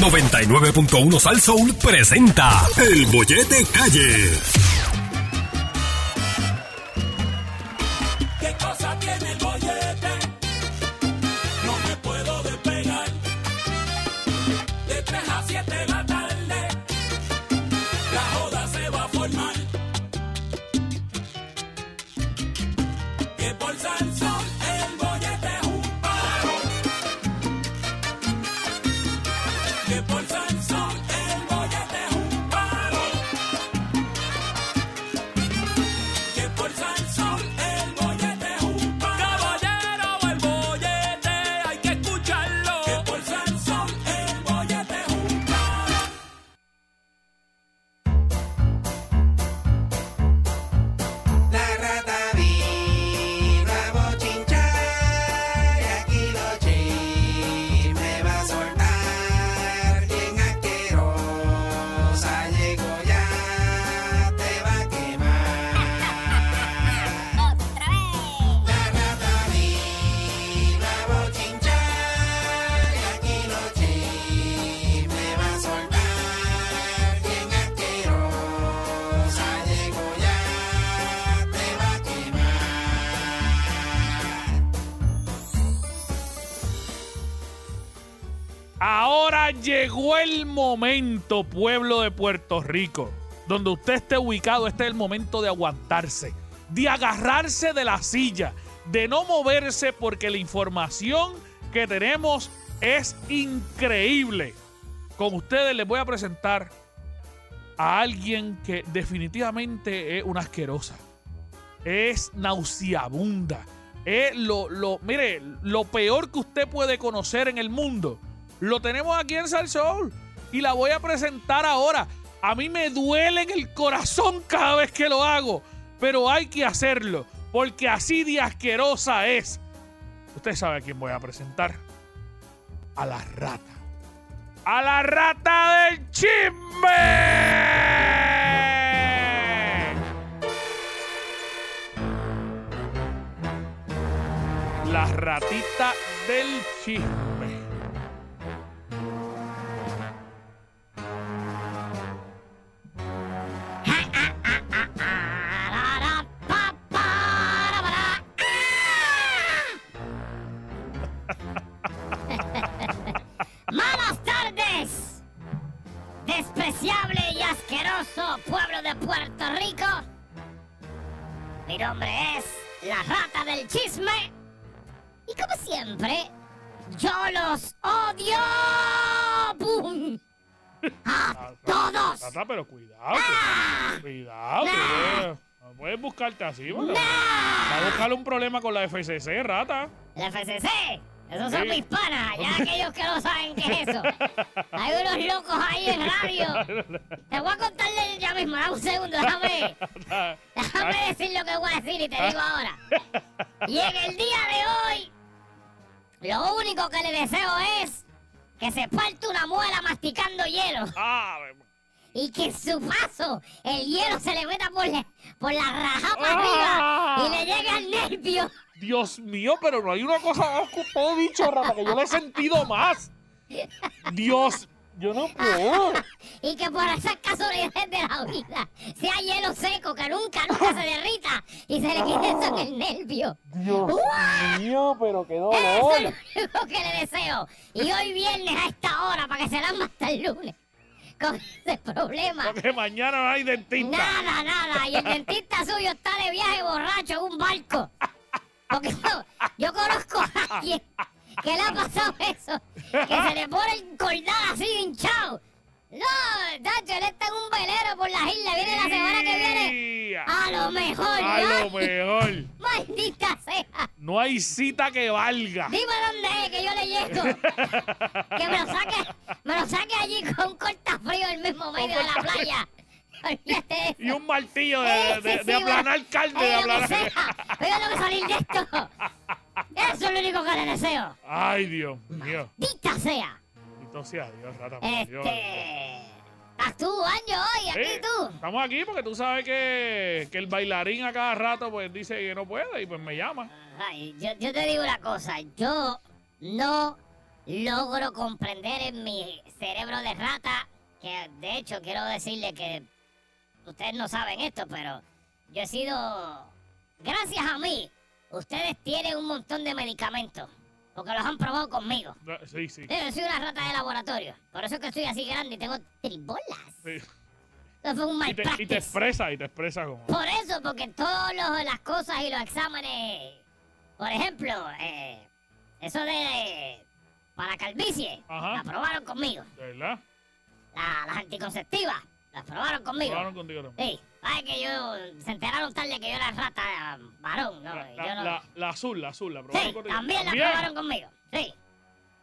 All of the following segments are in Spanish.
99.1 Sal Soul presenta El Bollete Calle. Momento, pueblo de Puerto Rico, donde usted esté ubicado, este es el momento de aguantarse, de agarrarse de la silla, de no moverse porque la información que tenemos es increíble. Con ustedes les voy a presentar a alguien que definitivamente es una asquerosa, es nauseabunda, es lo, lo, mire, lo peor que usted puede conocer en el mundo. Lo tenemos aquí en Salsoul y la voy a presentar ahora. A mí me duele en el corazón cada vez que lo hago, pero hay que hacerlo porque así de asquerosa es. Usted sabe a quién voy a presentar. A la rata. A la rata del chisme. La ratita del chisme. Mi nombre es la rata del chisme. Y como siempre, yo los odio. ¡Bum! A todos. Rata, pero cuidado. que- Cuidado. No puedes buscarte así. porque Va a buscar un problema con la FCC, rata. El FCC. Esos son mis panas, ya aquellos que no saben qué es eso. Hay unos locos ahí en radio. Te voy a contarle ya mismo, dame un segundo, déjame. Déjame decir lo que voy a decir y te digo ahora. Y en el día de hoy, lo único que le deseo es que se parte una muela masticando hielo Ah, y que en su paso el hielo se le meta por la, por la raja para Ah. arriba y le llegue al nervio. Dios mío, pero no hay una cosa más que usted, bicho, rata, que yo le he sentido más. Dios, yo no puedo. Y que por esas casualidades de la vida sea hielo seco que nunca, nunca se derrita y se le quite eso en el nervio. Dios mío, pero qué Eso es dolor. lo único que le deseo. Y hoy viernes a esta hora para que se lamba hasta el lunes. Con ese problema. Porque mañana no hay dentista. Nada, nada. Y el dentista suyo está de viaje borracho en un barco. Porque yo, yo conozco a alguien que le ha pasado eso. Que se le pone el cordal así hinchado. No, Tacho, él está en un velero por las islas. Viene la semana que viene. A lo mejor, A ¿no? lo mejor. Maldita sea. No hay cita que valga. Dime dónde es, que yo le llego. Que me lo saque, me lo saque allí con un cortafrío en el mismo medio de la playa. Y un martillo de, Eh, de- sí, de aplanar carne. De eh, lo que aplanar... sea, pero yo tengo que salir de esto. Eso es lo único que le deseo. Ay, Dios mío. Dita sea. Bendito sea Dios, rata. por Dios. Este. ¿Estás tú, Año, hoy? Aquí Sí, tú. Estamos aquí porque tú sabes que, que el bailarín a cada rato pues dice que no puede y pues me llama. Ay, yo, yo te digo una cosa. Yo no logro comprender en mi cerebro de rata, que de hecho quiero decirle que ustedes no saben esto, pero yo he sido, gracias a mí, ustedes tienen un montón de medicamentos, porque los han probado conmigo. Sí, sí. Yo soy una rata de laboratorio, por eso es que estoy así grande y tengo tribolas. sí. Eso fue un Y, te, y te expresa, y te expresa como. Por eso, porque todas las cosas y los exámenes, por ejemplo, eh, eso de para calvicie, Ajá. la probaron conmigo. ¿De verdad? La- las anticonceptivas, las probaron conmigo. Hablaron contigo también. Sí, sabes que yo, se enteraron tarde que yo era rata varón, ¿no? La, la- no- la- la azul, la azul, la probaron sí, contigo. también la probaron conmigo. Sí,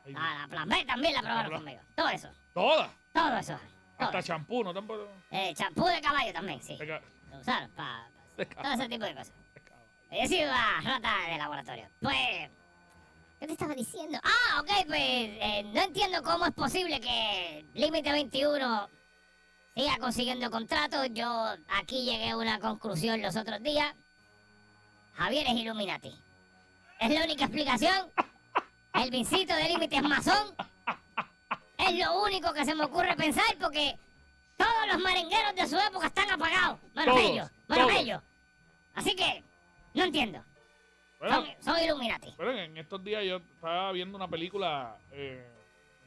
Ay, la, la plan B también la probaron conmigo. Todo eso, Todas. todo eso. todo Hasta champú, ¿no? Tampoco. Eh, champú de caballo también, sí. Ca- Lo usaron para todo ese tipo de cosas. de. Yo una rata de laboratorio. Pues, ¿qué te estaba diciendo? Ah, ok, pues eh, no entiendo cómo es posible que Límite 21 siga consiguiendo contratos. Yo aquí llegué a una conclusión los otros días. Javier es Illuminati. Es la única explicación. El vincito de Límite es masón. Es lo único que se me ocurre pensar porque todos los merengueros de su época están apagados. Menos Todos, ellos, menos todos. ellos. Así que, no entiendo. Bueno, Son, son Illuminati. pero en estos días yo estaba viendo una película eh,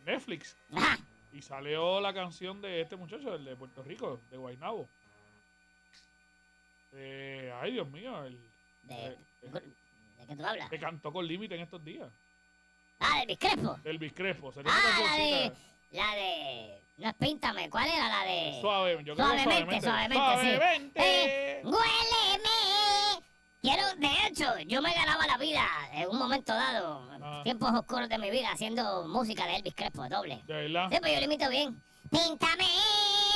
Netflix Ajá. Y salió la canción de este muchacho, el de Puerto Rico, de Guaynabo. Eh, ay, Dios mío, el, De, ¿De qué tú hablas? que cantó con límite en estos días. Ah, del Crespo. El Biscrespo. Sería una Ah, la de. La de. No es Píntame. ¿Cuál era la de.? Suave, yo creo que Suavemente, suavemente. suavemente, sí. Suavemente. Eh, ¡Huéleme! Quiero, de hecho, yo me ganaba la vida en un momento dado, Ah. tiempos oscuros de mi vida, haciendo música de Elvis Crespo, doble. De verdad. Sí, pues yo lo imito bien. Píntame,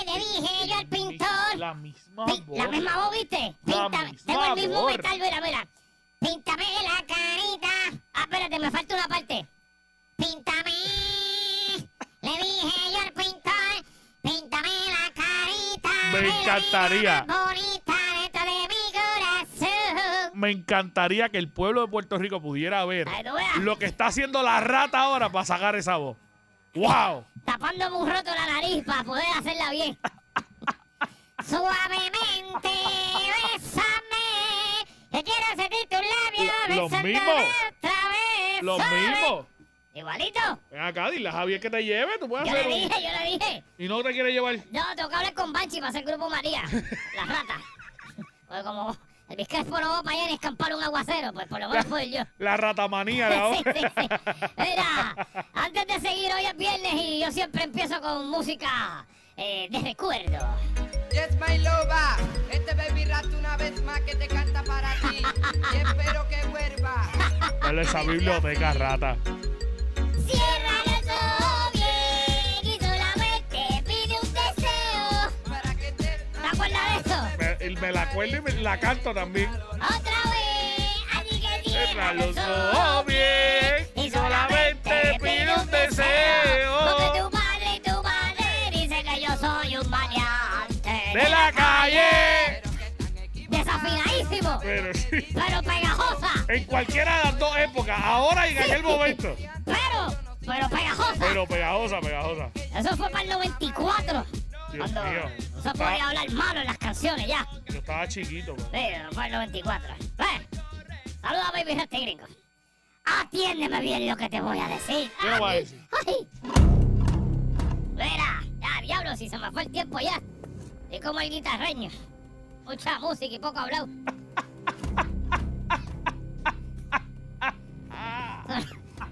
le dije yo al pintor. La misma voz. La misma voz, ¿viste? Píntame. Tengo el mismo metal, mira, mira. Píntame la carita. Ah, espérate, me falta una parte. Píntame. Le dije yo al pintor. Píntame la carita. Me encantaría. Bonita Me encantaría que el pueblo de Puerto Rico pudiera ver lo que está haciendo la rata ahora para sacar esa voz. ¡Wow! Tapándome un roto la nariz para poder hacerla bien. Suavemente, bésame. Que quiero sentir tus labios. Lo- los mismos. Otra vez. Lo suave. mismo. Igualito. Ven acá, dile a Javier que te lleve, tú puedes Yo le hacer un... dije, yo le dije. Y no te quiere llevar. No, tengo que hablar con Banchi para hacer Grupo María. La rata. Porque como el no va para allá ni escampar un aguacero, pues por lo menos ir yo. La ratamanía de Sí, ahora. sí, sí. Mira, antes de seguir, hoy es viernes y yo siempre empiezo con música eh, de recuerdo. Yes, my loba. Este baby rat una vez más que te canta para ti. Y espero que vuelva. Dale esa biblioteca, rata. Me, la acuerdo y me la canto también. Otra vez, así que cierra los ojos ojos bien y solamente pide un deseo. Porque tu padre y tu madre dicen que yo soy un maleante. De la calle. Desafinadísimo, Pero sí. pero pegajosa. En cualquiera de las dos épocas, ahora y en aquel momento. Pero, pero pegajosa. Pero pegajosa, pegajosa. Eso fue para el 94. Dios cuando mío. no se podía hablar malo en las canciones ya. Yo estaba chiquito. pues. Sí, fue el 94. Bueno, saluda a Baby Rete Gringo. Atiéndeme bien lo que te voy a decir. ¿Qué vas a decir? ay. Mira, ya, diablo, si se me fue el tiempo ya. Y como el guitarreño. Mucha música y poco hablado.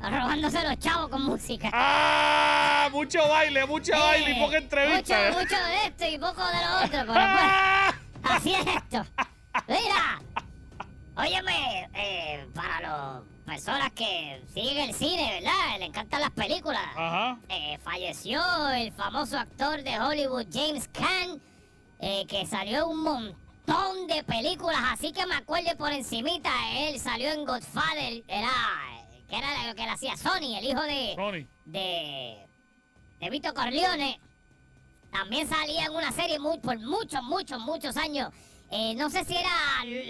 Robándose los chavos con música. ¡Ah! Mucho baile, mucho baile y poca entrevista. Eh, Mucho, mucho de esto y poco de lo otro, pero. así es esto. Mira, óyeme, eh, para las personas que siguen el cine, ¿verdad? Le encantan las películas. Ajá. Eh, falleció el famoso actor de Hollywood James Caan, eh, que salió un montón de películas, así que me acuerdo por encimita, él salió en Godfather, era, que era lo que le hacía Sony, el hijo de Tony. de, de Vito Corleone. También salía en una serie muy, por muchos, muchos, muchos años. Eh, no sé si era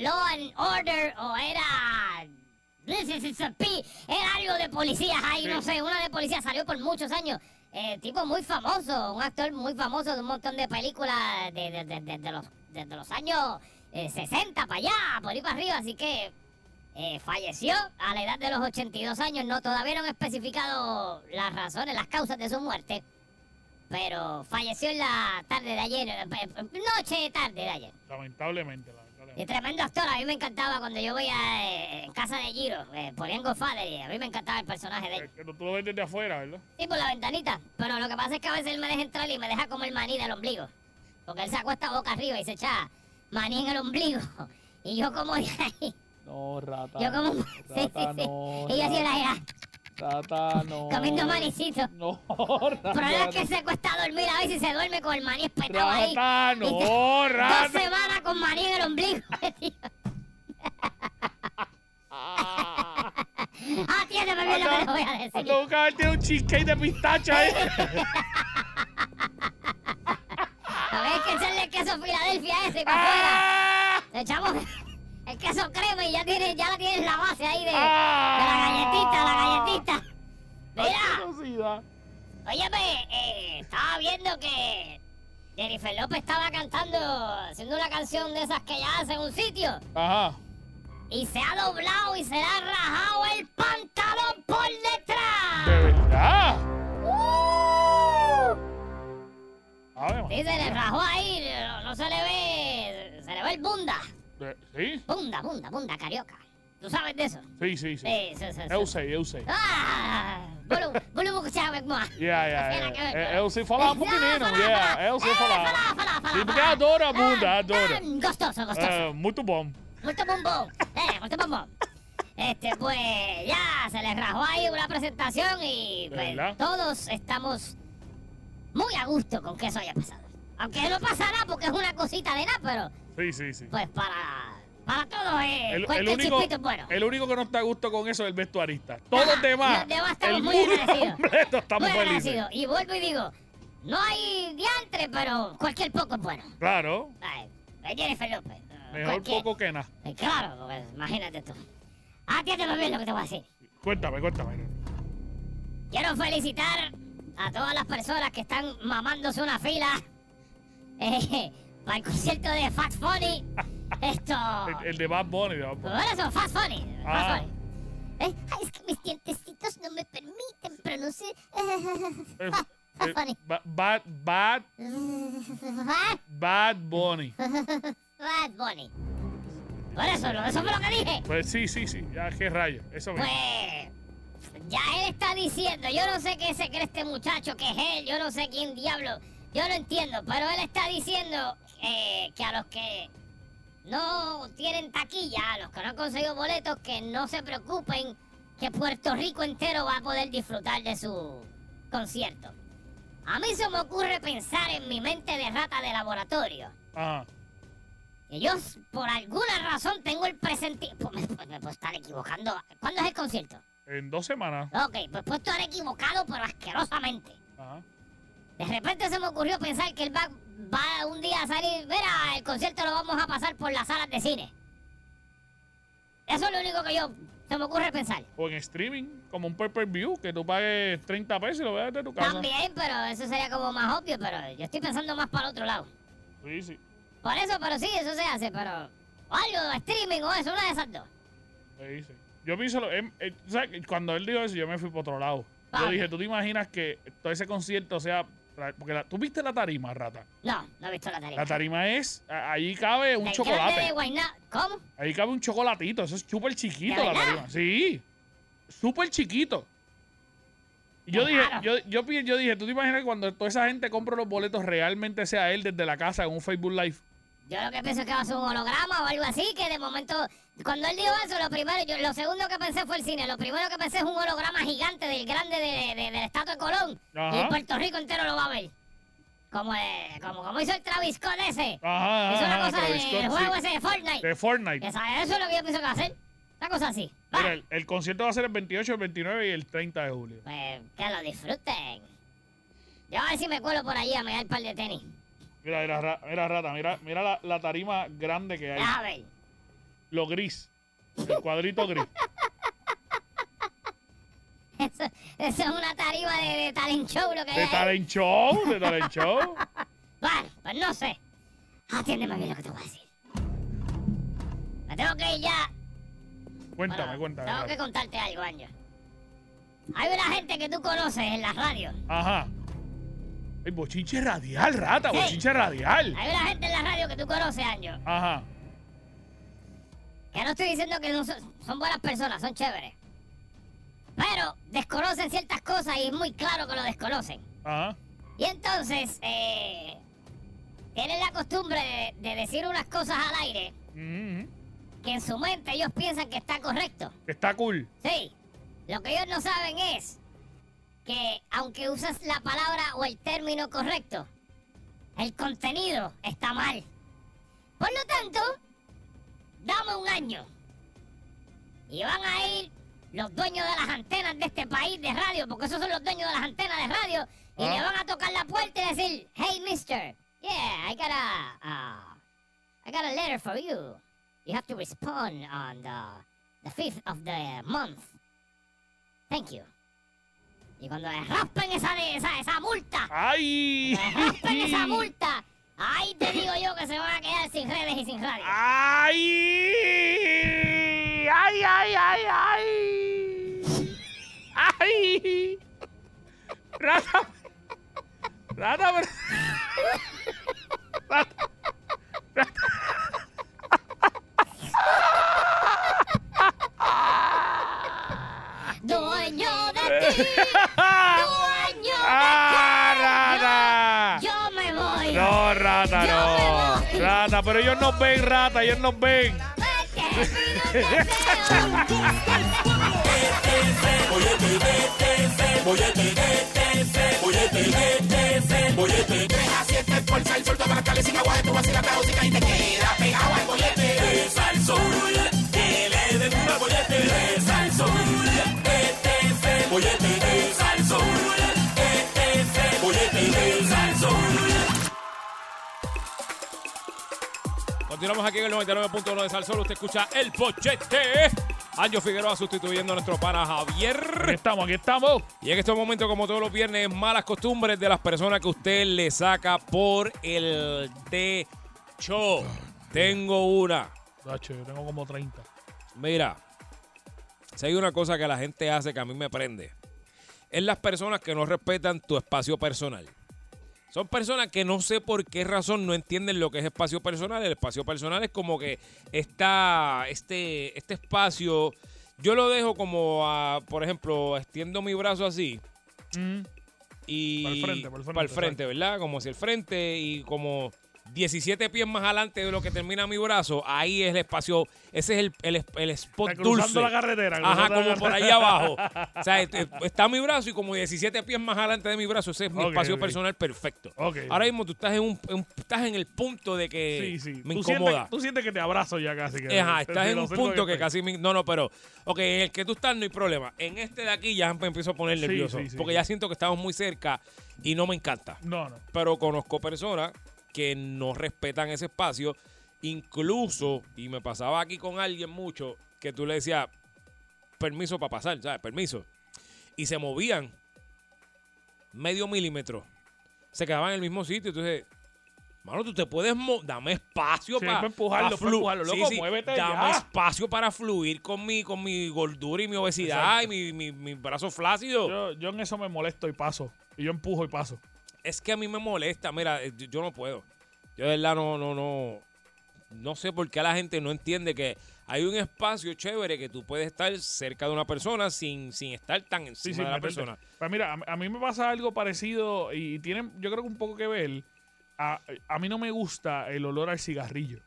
Law and Order o era Pi, Era algo de policías ahí, no sé, una de policías salió por muchos años. Eh, tipo muy famoso, un actor muy famoso de un montón de películas de, de- de- de- de los, desde los años eh, 60 para allá, por ahí para arriba, así que eh, falleció a la edad de los 82 años. No, todavía no han especificado las razones, las causas de su muerte, pero falleció en la tarde de ayer, eh, eh, noche tarde de ayer. Lamentablemente, Y lamentablemente. tremendo actor, a mí me encantaba cuando yo veía eh, en casa de Giro, eh, ponían Godfather y a mí me encantaba el personaje de él. Eh, que tú lo ves desde afuera, ¿verdad? Sí, por la ventanita, pero lo que pasa es que a veces él me deja entrar y me deja como el maní del ombligo. Porque él se acuesta boca arriba y se echa maní en el ombligo. Y yo como de ahí, No, rata. yo como... Sí, sí, sí. Y yo así en la era, Rata, no. comiendo manicito. No, rata. Pero es que se cuesta dormir a veces se duerme con el maní espetado ahí. Rata, no, Dos rata. semanas con maní en el ombligo. Atiéndeme bien lo que te voy a decir. Ando buscando ver, tiene un cheesecake de pistacho ahí. A ver, que echarle queso Filadelfia ese para afuera. ¡Ah! Echamos el queso crema y ya tienes, ya la tienes la base ahí de, de ¡Ah! la galletita, la galletita. Mira, óyeme, eh, estaba viendo que Jennifer López estaba cantando, haciendo una canción de esas que ella hace en un sitio. Ajá. Y se ha doblado y se le ha rajado el pantalón por ¿De detrás. verdad? ¡Uh! Ver, Sí, se le rajó ahí, no, no se le ve, se le ve el bunda. De- ¿Sí? Bunda, bunda, bunda, carioca. ¿Tú sabes de eso? Sí, sí, sí. Sí, sí. sí. Eu sei, eu sei. Ah, bolo, bolo mo siya mo. Yeah, yeah, yeah. É, Eu sei falar um pouquinho, yeah. Eu sei Eh, falar. fala, fala, fala, Sim, porque adoro a bunda, Ah, adoro. Gostoso, gostoso. É, muito bom. Muito bombón. Eh, muito bombón. Este, pues, ya se les rajó ahí una presentación y ¿De pues, todos estamos muy a gusto con que eso haya pasado. Aunque no pasará porque es una cosita de nada, pero Sí, sí, sí. pues para, para todos eh, El, el cualquier único, es bueno. el único que no está a gusto con eso es el vestuarista. Todos los demás, los demás estamos el muy agradecidos. completo estamos Muy felices. agradecido. Y vuelvo y digo, no hay diantre, pero cualquier poco es bueno. Claro, Ay, Jennifer López. mejor cualquier- poco que nada. Eh, Claro, porque imagínate tú. Atiéndeme bien lo que te voy a decir. Cuéntame, cuéntame. Quiero felicitar a todas las personas que están mamándose una fila eh, para el concierto de Fat Funny. Esto. El, el de Bad Bunny. de Bad Bunny. Por eso, Fat Funny. Fat Ah. Funny. Eh, ay, es que mis dientecitos no me permiten pronunciar. Eh, Fat eh, Funny. ba- Bad, bad, Fat, bad Bunny. Fat Bunny. Por eso, lo- eso fue lo que dije. Pues sí, sí, sí. Ya, qué rayo. Eso mismo. Pues ya él está diciendo, yo no sé qué se cree este muchacho que es él, yo no sé quién diablo, yo no entiendo, pero él está diciendo eh, que a los que no tienen taquilla, a los que no han conseguido boletos, que no se preocupen, que Puerto Rico entero va a poder disfrutar de su concierto. A mí se me ocurre pensar en mi mente de rata de laboratorio. Ajá. Que yo, por alguna razón, tengo el presente... Pues me, pues me puedo estar equivocando. ¿Cuándo es el concierto? En dos semanas. Ok, pues puedo estar equivocado, pero asquerosamente. Ajá. De repente se me ocurrió pensar que él va, va un día a salir. Mira, el concierto lo vamos a pasar por las salas de cine. Eso es lo único que yo se me ocurre pensar. O en streaming, como un pay-per-view, que tú pagues 30 pesos y lo veas desde tu casa. También, pero eso sería como más obvio, pero yo estoy pensando más para el otro lado. Sí, sí. Por eso, pero sí, eso se hace, pero. o Algo, streaming o eso, una de esas dos. Sí, sí. Yo pienso, lo- em- eh, sabes cuando él dijo eso, yo me fui por otro lado. Yo dije, ¿tú te imaginas que todo ese concierto sea... Porque la- tú viste la tarima, rata. No, no he visto la tarifa. La tarima es... a- Allí cabe un grande chocolate. de ¿Cómo? Ahí cabe un chocolatito. Eso es súper chiquito ¿De la tarima. Sí. Súper chiquito. Y yo dije, yo, yo, yo dije, ¿tú te imaginas que cuando toda esa gente compra los boletos realmente sea él desde la casa en un Facebook Live? Yo lo que pienso es que va a ser un holograma o algo así, que de momento, cuando él dijo eso, lo primero, yo, lo segundo que pensé fue el cine, lo primero que pensé es un holograma gigante del grande de, de- del estatua de Colón. Ajá. Y Puerto Rico entero lo va a ver. Como, eh, como, como hizo el Travis Scott ese. Ajá, hizo una cosa del Scott, juego sí. ese de Fortnite. De Fortnite. Esa- eso es lo que yo pienso que va a hacer. Una cosa así. Va. Mira, el, el concierto va a ser el 28, el 29 y el 30 de julio. Pues que lo disfruten. Yo a ver si me cuelo por allí a mirar el par de tenis. Mira, mira, ra- mira rata, mira, mira la, la tarima grande que hay. Déjame ver. Lo gris. El cuadrito gris. Eso es una tarima de, de talent show lo que De hay. talent show, de talent show. Bueno, pues no sé. Atiéndeme bien lo que te voy a decir. Me tengo que ir ya. Cuéntame, Bueno, cuéntame. Tengo que contarte algo, Año. Hay una gente que tú conoces en la radio. Ajá. El bochinche radial, rata, Sí. bochinche radial. Hay una gente en la radio que tú conoces, Año. Ajá. Que no estoy diciendo que no son, son buenas personas, son chéveres. Pero desconocen ciertas cosas y es muy claro que lo desconocen. Ajá. Y entonces, eh, tienen la costumbre de, de decir unas cosas al aire Mhm. que en su mente ellos piensan que está correcto. Está cool. Sí. Lo que ellos no saben es que aunque usas la palabra o el término correcto, el contenido está mal. Por lo tanto, dame un año. Y van a ir los dueños de las antenas de este país de radio, porque esos son los dueños de las antenas de radio, y Ah. le van a tocar la puerta y decir, hey mister, yeah, I got a, uh, I got a letter for you. You have to respond on the, the fifth of the month. Thank you. Y cuando le raspen esa, esa, esa multa, ¡Ay! le raspen esa multa, ahí te digo yo que se van a quedar sin redes y sin radio. ¡Ay! ¡Ay, ay, ay, ay! ¡Ay! ¡Rata! ¡Rata! pero- ¡Rata! Dueño de ti, rata. Rata, pero ellos nos ven, rata, ellos nos ven. Te Continuamos aquí en el 99.1 de Salsol. Usted escucha el pochete. Anjo Figueroa sustituyendo a nuestro pana Aquí Javier. estamos, aquí estamos. Y en estos momentos, como todos los viernes, malas costumbres de las personas que usted le saca por el techo. Tengo una. Dacho, yo tengo como 30. Mira, si hay una cosa que la gente hace que a mí me prende, es las personas que no respetan tu espacio personal. Son personas que no sé por qué razón no entienden lo que es espacio personal. El espacio personal es como que está este, este espacio, yo lo dejo como, a, por ejemplo, extiendo mi brazo así Mm. y Para el frente, para el frente, para el frente, ¿verdad? Como hacia el frente y como 17 pies más adelante de lo que termina mi brazo, ahí es el espacio, ese es el, el, el spot Está cruzando dulce. la carretera. Ajá, la como por ahí abajo. O sea, est- está mi brazo y como 17 pies más adelante de mi brazo, ese es mi espacio personal perfecto. Ahora mismo tú estás en un, en- estás en el punto de que Sí, sí. me tú incomoda. Sientes, tú sientes que te abrazo ya casi. Que Ajá, estás en un punto que casi me- No, no, pero... Ok, en el que tú estás no hay problema. En este de aquí ya me empiezo a poner nervioso. sí, porque ya siento que estamos muy cerca y no me encanta. No, no. Pero conozco personas que no respetan ese espacio. Incluso, y me pasaba aquí con alguien mucho, que tú le decías, permiso para pasar, ¿sabes? Permiso. Y se movían medio milímetro. Se quedaban en el mismo sitio. Entonces, mano, tú te puedes... Dame espacio Sí, para empujarlo, para empujarlo. Loco, muévete Dame ya. espacio para fluir con mi, con mi gordura y mi obesidad Exacto. y mi, mi, mi brazo flácido. Yo, yo en eso me molesto y paso. Y yo empujo y paso. Es que a mí me molesta, mira, eh, yo, no puedo. Yo de verdad no, no, no. No sé por qué la gente no entiende que hay un espacio chévere que tú puedes estar cerca de una persona sin, sin estar tan encima Sí, sí, de la persona. Pues mira, a, a mí me pasa algo parecido y tiene, yo creo que un poco que ver. A, a mí no me gusta el olor al cigarrillo.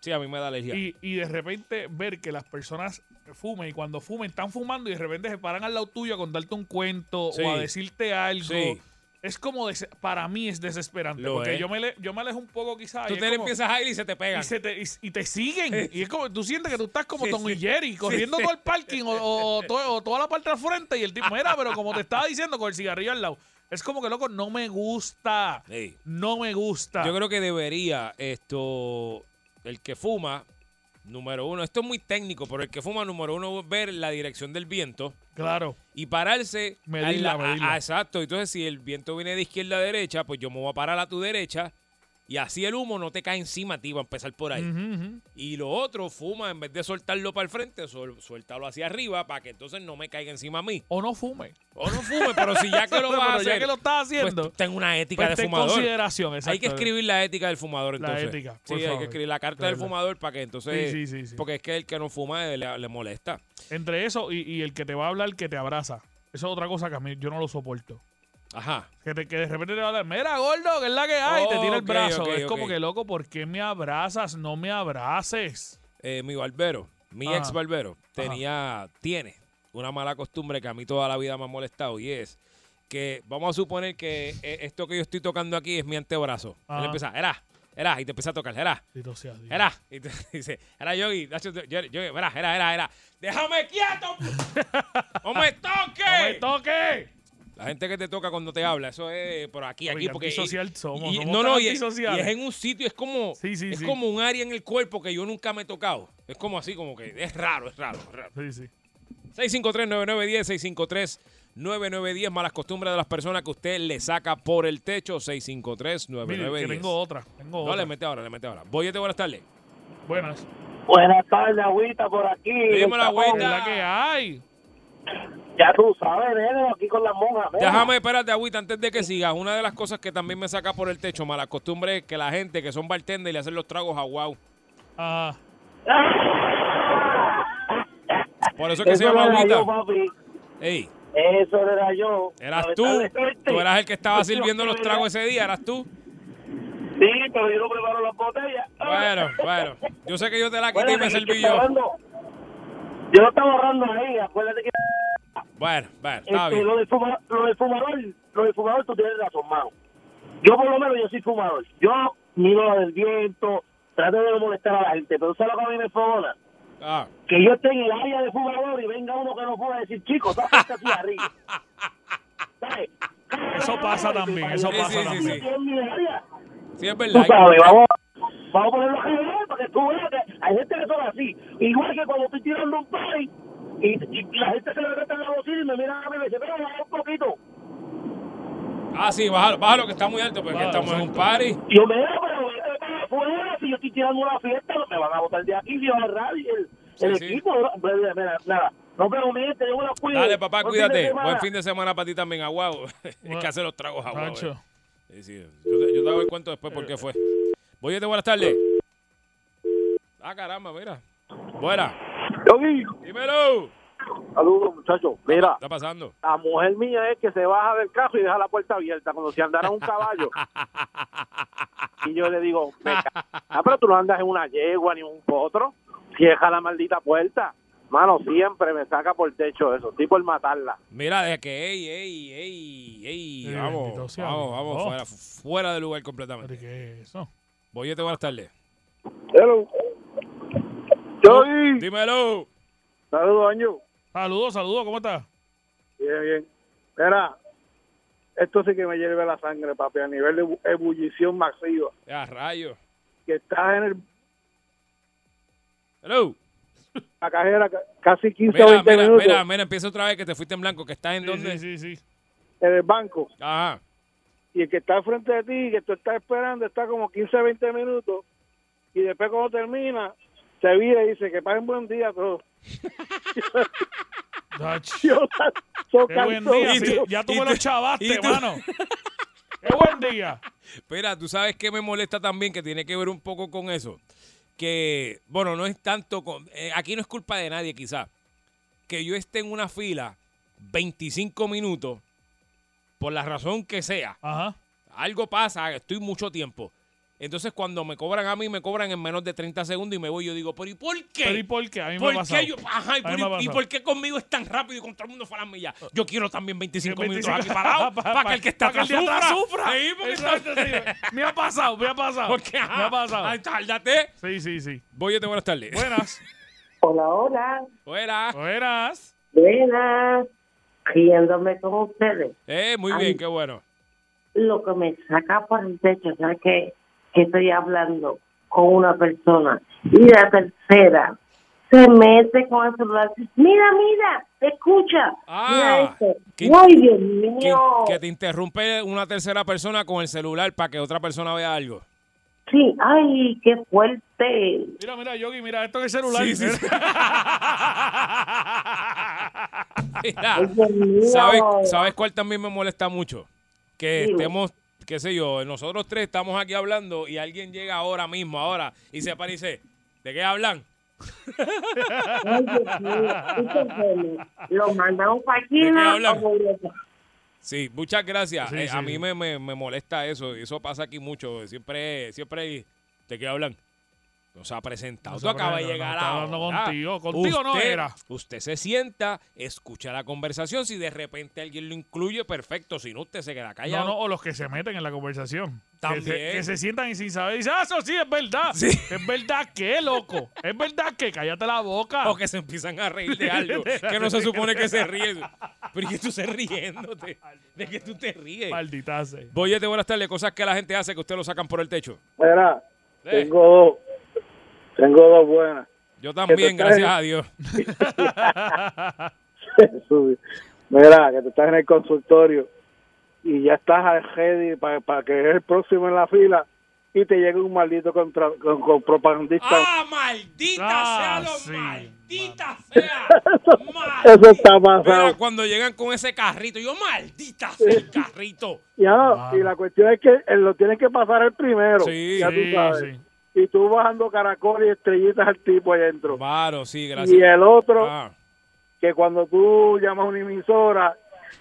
Sí, a mí me da alergia. Y, y de repente ver que las personas fumen y cuando fumen están fumando y de repente se paran al lado tuyo a contarte un cuento Sí. o a decirte algo. Sí. Es como, des- para mí es desesperante. Lo porque es. yo me, le- yo me alejo un poco quizás. tú te empiezas a ir y se te pegan. y, se te, y, y te siguen. y es como, tú sientes que tú estás como Sí, Tom y sí. Jerry, corriendo todo el parking o, o- o to- o toda la parte al frente y el tipo, mira, pero como te estaba diciendo, con el cigarrillo al lado. Es como que, loco, no me gusta. Sí. No me gusta. Yo creo que debería esto, el que fuma, número uno, esto es muy técnico, pero el que fuma, número uno, ver la dirección del viento. Claro. y pararse. Medirla, a la- a- medirla. a- exacto. Entonces, si el viento viene de izquierda a derecha, pues yo me voy a parar a tu derecha y así el humo no te cae encima a ti, va a empezar por ahí. Y lo otro, fuma, en vez de soltarlo para el frente, sol- suéltalo hacia arriba para que entonces no me caiga encima a mí. O no fume. O no fume, pero si ya que lo vas a ya hacer, que lo estás pues haciendo, tengo una ética pues de ten fumador. consideración, exacto. Hay que escribir la ética del fumador, La entonces. ética, Sí, por hay favor. que escribir la carta De del fumador para que entonces... Sí, sí, sí, sí. Porque es que el que no fuma eh, le, le molesta. Entre eso y, y el que te va a hablar que te abraza. Eso es otra cosa que a mí yo no lo soporto. Ajá. Que, te- que de repente te va a hablar, mira, gordo, que es la que hay, y te tira el brazo. es como que, loco, ¿por qué me abrazas? No me abraces. Eh, mi barbero, mi Ajá. ex barbero, tenía, tiene una mala costumbre que a mí toda la vida me ha molestado y es que vamos a suponer que eh, esto que yo estoy tocando aquí es mi antebrazo. Ajá. Él empieza, era, era, y te empieza a tocar, era, era, y te dice, era Yogi, Nacho, yo, yo, era, era, era, era, déjame quieto, no me toques. ¡No me toque! La gente que te toca cuando te habla, eso es por aquí, aquí, Oye, porque antisocial somos, y- somos no, tan no, y, es- y antisociales. es en un sitio, es como, Sí, sí, es sí. como un área en el cuerpo que yo nunca me he tocado. Es como así, como que es raro, es raro, es raro. Sí, sí. 653-9910, 653-9910, malas costumbres de las personas que usted le saca por el techo, Mire, 653-9910. que tengo otra. Tengo No, otra. le mete ahora, le mete ahora. Boyete, buenas tardes. Buenas. Buenas tardes, Agüita, por aquí. Tapón. ¿Qué Agüita. la que hay? Ya tú sabes, nene, aquí con las monjas. Déjame, espérate, Agüita, antes de que sigas. Una de las cosas que también me saca por el techo, mala costumbre, es que la gente que son bartender le hacen los tragos a wow. Ajá. Por eso es que se llama yo, agüita. Ey, Eso era yo. eras tú. Tú eras el que estaba sirviendo los tragos ese día, eras tú. Sí, pero yo no preparo las botellas. Bueno, bueno. Yo sé que yo te la quité y me serví yo. Yo no estaba ahorrando ahí, acuérdate que Bueno, bueno, está este, bien. lo, del fuma- lo del fumador, lo del fumador tú tienes razón, mano. Yo por lo menos yo soy fumador. Yo miro la del viento, trato de no molestar a la gente, pero ¿sabes lo que a mí me fogona? Ah, que yo esté en el área de fumador y venga uno que no pueda decir, chicos, está este cigarrillo. ¿Sabes? Eso pasa también, eso Sí, pasa sí, sí, también. sí. Yo en mi área. sí, es Tú verdad. sabes, vamos, vamos a ponerlo a para que tú veas que hay gente que son así. Igual que cuando estoy tirando un party y, y la gente se le mete en la bocina y me mira a mí y me dice, pero baja un poquito. Ah, sí, bájalo, bájalo que está muy alto, porque Bájalo, estamos en un party. Yo me digo, pero para afuera, si yo estoy tirando una fiesta, me van a botar de aquí, si va a radio, el, el Sí, sí. equipo. Mira, mira, nada, no pero mi gente, yo me la cuido. Dale, papá, Buen cuídate. Buen fin de semana para ti también, aguau. es Bueno, que hace los tragos aguau. Sí, sí. Yo, te, yo te hago el cuento después por qué fue. Voy buenas tardes. Ah, caramba, mira. Buena. Yogi, Dímelo. saludos muchachos. ¿Qué Mira, está pasando? la mujer mía es que se baja del carro y deja la puerta abierta cuando se andara un caballo. y yo le digo, me ca- ah, pero tú no andas en una yegua ni un potro. Cierra la maldita puerta. Mano, siempre me saca por techo eso. Estoy por matarla. Mira, de que, ey, ey, ey, ey. Eh, vamos, sea vamos, vamos, Oh. fuera, fuera de lugar ¿Pero completamente. qué es eso? Voy buenas tardes. Hello. Yogi. Dímelo. Saludos, Año. Saludos, saludos, ¿cómo estás? Bien, bien. Mira, esto sí que me hierve la sangre, papi, a nivel de ebu- ebullición masiva. Ya, rayo. Que estás en el, Hello. la cajera ca- casi 15 o Mira, 20 mira, minutos mira, mira, empieza otra vez que te fuiste en blanco, que estás en Sí, donde. sí, sí, sí. en el banco. Ajá. Y el que está al frente de ti, que tú estás esperando, está como 15 o 20 minutos. Y después cuando termina, se vira y dice que pasen buen día todos. Yo so Qué buen día. Sí, ya tú me lo chavaste, y tú- mano. Qué buen día. Espera, tú sabes que me molesta también, que tiene que ver un poco con eso. Que, bueno, no es tanto con. eh, aquí no es culpa de nadie, quizás. Que yo esté en una fila 25 minutos, por la razón que sea. Ajá. Algo pasa, estoy mucho tiempo. Entonces, cuando me cobran a mí, me cobran en menos de 30 segundos y me voy. Yo digo, ¿pero y por qué? Pero ¿y por qué? A mí me ¿Por ha pasado. qué yo? Ajá, ¿y por, mí me ha y- ¿y pasado. por qué conmigo es tan rápido y con todo el mundo fuera a las millas? Yo quiero también 25, 25 minutos aquí parado pa- para que el que está atrás de atrás sufra. sufra. Sí, porque está- Exacto, sí. Me ha pasado, me ha pasado. Porque, ajá, me ha pasado. ay, tárdate. Sí, sí, sí. Voy buenas tardes. Buenas. Hola, hola. Fuera. Buenas. Buenas. Riéndome con ustedes. Eh, muy Ay. bien, qué bueno. Lo que me saca por el techo, ¿sabes qué? Que estoy hablando con una persona. Y la tercera se mete con el celular. Mira, mira, escucha. mira Ah, esto. ¿qué- Ay, Dios Que, mío. que te interrumpe una tercera persona con el celular para que otra persona vea algo. Sí, ay, qué fuerte. Mira, mira, Yogi, mira esto en el celular. Sí, sí, sí. Mira, Ay. ¿sabes, ¿Sabes cuál también me molesta mucho? Que estemos, qué sé yo, nosotros tres estamos aquí hablando y alguien llega ahora mismo, ahora, y se para y dice, ¿de qué hablan? Lo mandamos para. Sí, muchas gracias. Sí, Eh, sí, a mí me, me, me molesta eso, y eso pasa aquí mucho. Siempre, siempre ¿de qué hablan? No se ha presentado. No Tú acabas de llegar no, hablando contigo. Contigo no Usted- era. Usted se sienta, escucha la conversación. Si de repente alguien lo incluye, perfecto. Si no, usted se queda No, callado. no, o los que se meten en la conversación. Que se, También. que se sientan y sin saber. Dicen, ah, eso sí, es verdad. Sí. Es verdad que, loco. Es verdad que, cállate la boca. O que se empiezan a reír de algo que no se supone que se ríe. Pero ¿y que tú estás riéndote? ¿De que tú te ríes? Maldita sea. Boyete, buenas tardes. Cosas que la gente hace que usted lo sacan por el techo. Mira, Eh, tengo dos. Tengo dos buenas. yo también, gracias a Dios. Mira, que tú estás en el consultorio y ya estás ready para que es el próximo en la fila y te llega un maldito contra, con, con propagandista. ¡Ah, maldita Ah, sea lo sí, maldita sea! Eso está Mira, pasado. cuando llegan con ese carrito, yo, maldita sea el carrito. Ya, y la cuestión es que él lo tienes que pasar el primero. Sí, ya tú Sí, sabes. sí. Y tú bajando caracol y estrellitas al tipo ahí adentro. Claro, sí, Y gracias. el otro, Ah, que cuando tú llamas a una emisora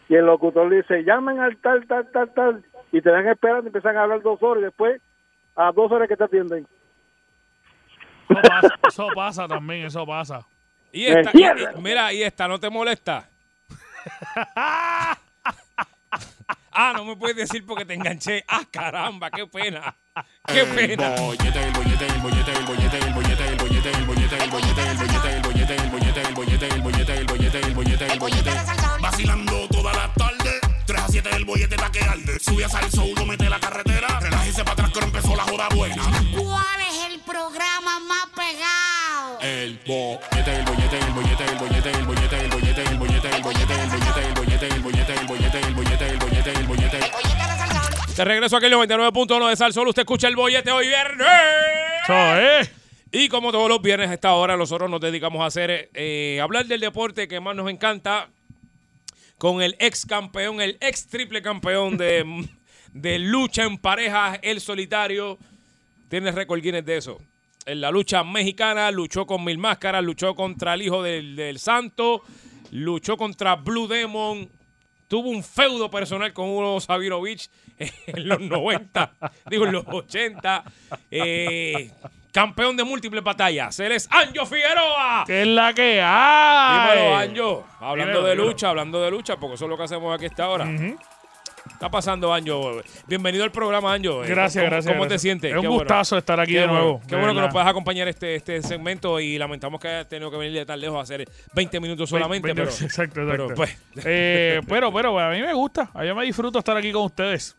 y el locutor le dice, llamen al tal, tal, tal, tal, y te dan esperando y empiezan a hablar dos horas y después a dos horas que te atienden. Eso pasa, eso pasa también, eso pasa. y esta, y- y- mira, y esta, ¿no te molesta? ah, no me puedes decir porque te enganché. Ah, caramba, qué pena. Qué pena. bollete, el bollete, el bollete, el bollete, el bollete, el bollete, el bollete, el bollete, el bollete, el bollete, el bollete, el bollete, el bollete, el bollete, el bollete, el bollete. Vacilando toda la tarde. 3 a 7 el bollete pa' que arde. Sube a salso, uno mete la carretera. Relájese para atrás que ahora empezó la joda buena. ¿Cuál es el programa más pegado? El bollete, el bollete, el bollete, el bollete, el bollete, el bollete, el bollete, el bollete, el bollete, el bollete, el bollete, el bollete, De regreso aquí el 99.1 de Sal Sol. Usted escucha el bollete hoy viernes. Y como todos los viernes a esta hora, nosotros nos dedicamos a hacer, eh, hablar del deporte que más nos encanta con el ex campeón, el ex triple campeón de, de lucha en parejas, el solitario. Tiene récord Guinness de eso. En la lucha mexicana luchó con Mil Máscaras, luchó contra el hijo del, del santo, luchó contra Blue Demon, tuvo un feudo personal con Uno Sabinovich en los 90, digo en los 80. Eh, campeón de múltiples batallas. Él es Anjo Figueroa. ¿Qué es la que hay? Dímelo, Anjo. Hablando Dímelo, de dímelo. lucha, hablando de lucha, porque eso es lo que hacemos aquí esta hora. Está pasando, Anjo. Bienvenido al programa, Anjo. Eh, Gracias, ¿Cómo, gracias. ¿Cómo te gracias. sientes? Es un Qué bueno. gustazo estar aquí Qué de bueno. nuevo. Qué de bueno que nos puedas acompañar este, este segmento y lamentamos que hayas tenido que venir de tan lejos a hacer 20 minutos solamente. Pero, exacto, exacto. pero, pues, Eh, pero, pero, a mí me gusta. A mí me disfruto estar aquí con ustedes.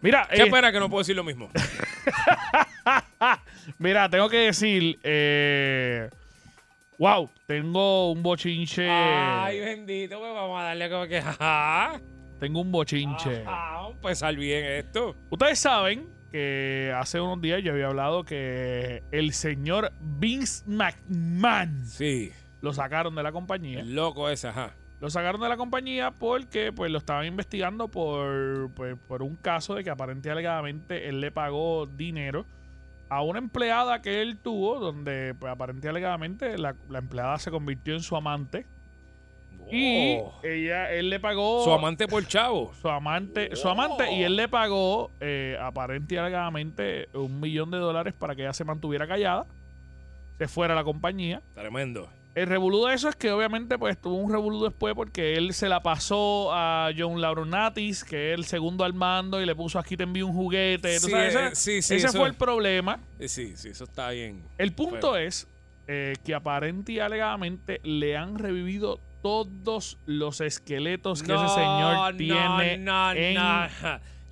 Mira, qué eh, pena que no puedo decir lo mismo. mira, tengo que decir, eh, wow, tengo un bochinche, Ay, bendito, pues vamos a darle como que. Tengo un bochinche. Ajá, vamos a empezar bien esto. Ustedes saben que hace unos días yo había hablado que el señor Vince McMahon Sí, lo sacaron de la compañía. el loco ese, ajá. Lo sacaron de la compañía porque pues lo estaban investigando por, pues, por un caso de que aparentemente alegadamente él le pagó dinero a una empleada que él tuvo, donde pues, aparentemente alegadamente la, la empleada se convirtió en su amante y Oh. ella, él le pagó Su amante por chavo. su amante, su amante y él le pagó eh, aparente y alegadamente un millón de dólares para que ella se mantuviera callada, se fuera a la compañía. Tremendo. El revolú de eso es que obviamente pues tuvo un revolú después porque él se la pasó a John Lauronatis, que es el segundo al mando, y le puso aquí te envío un juguete. ¿tú Sí, sabes? eh, Ese, sí, sí, ese eso- fue el problema. Eh, Sí, sí, eso está bien. El punto es eh, que aparente y alegadamente le han revivido todos los esqueletos que ese señor tiene no, en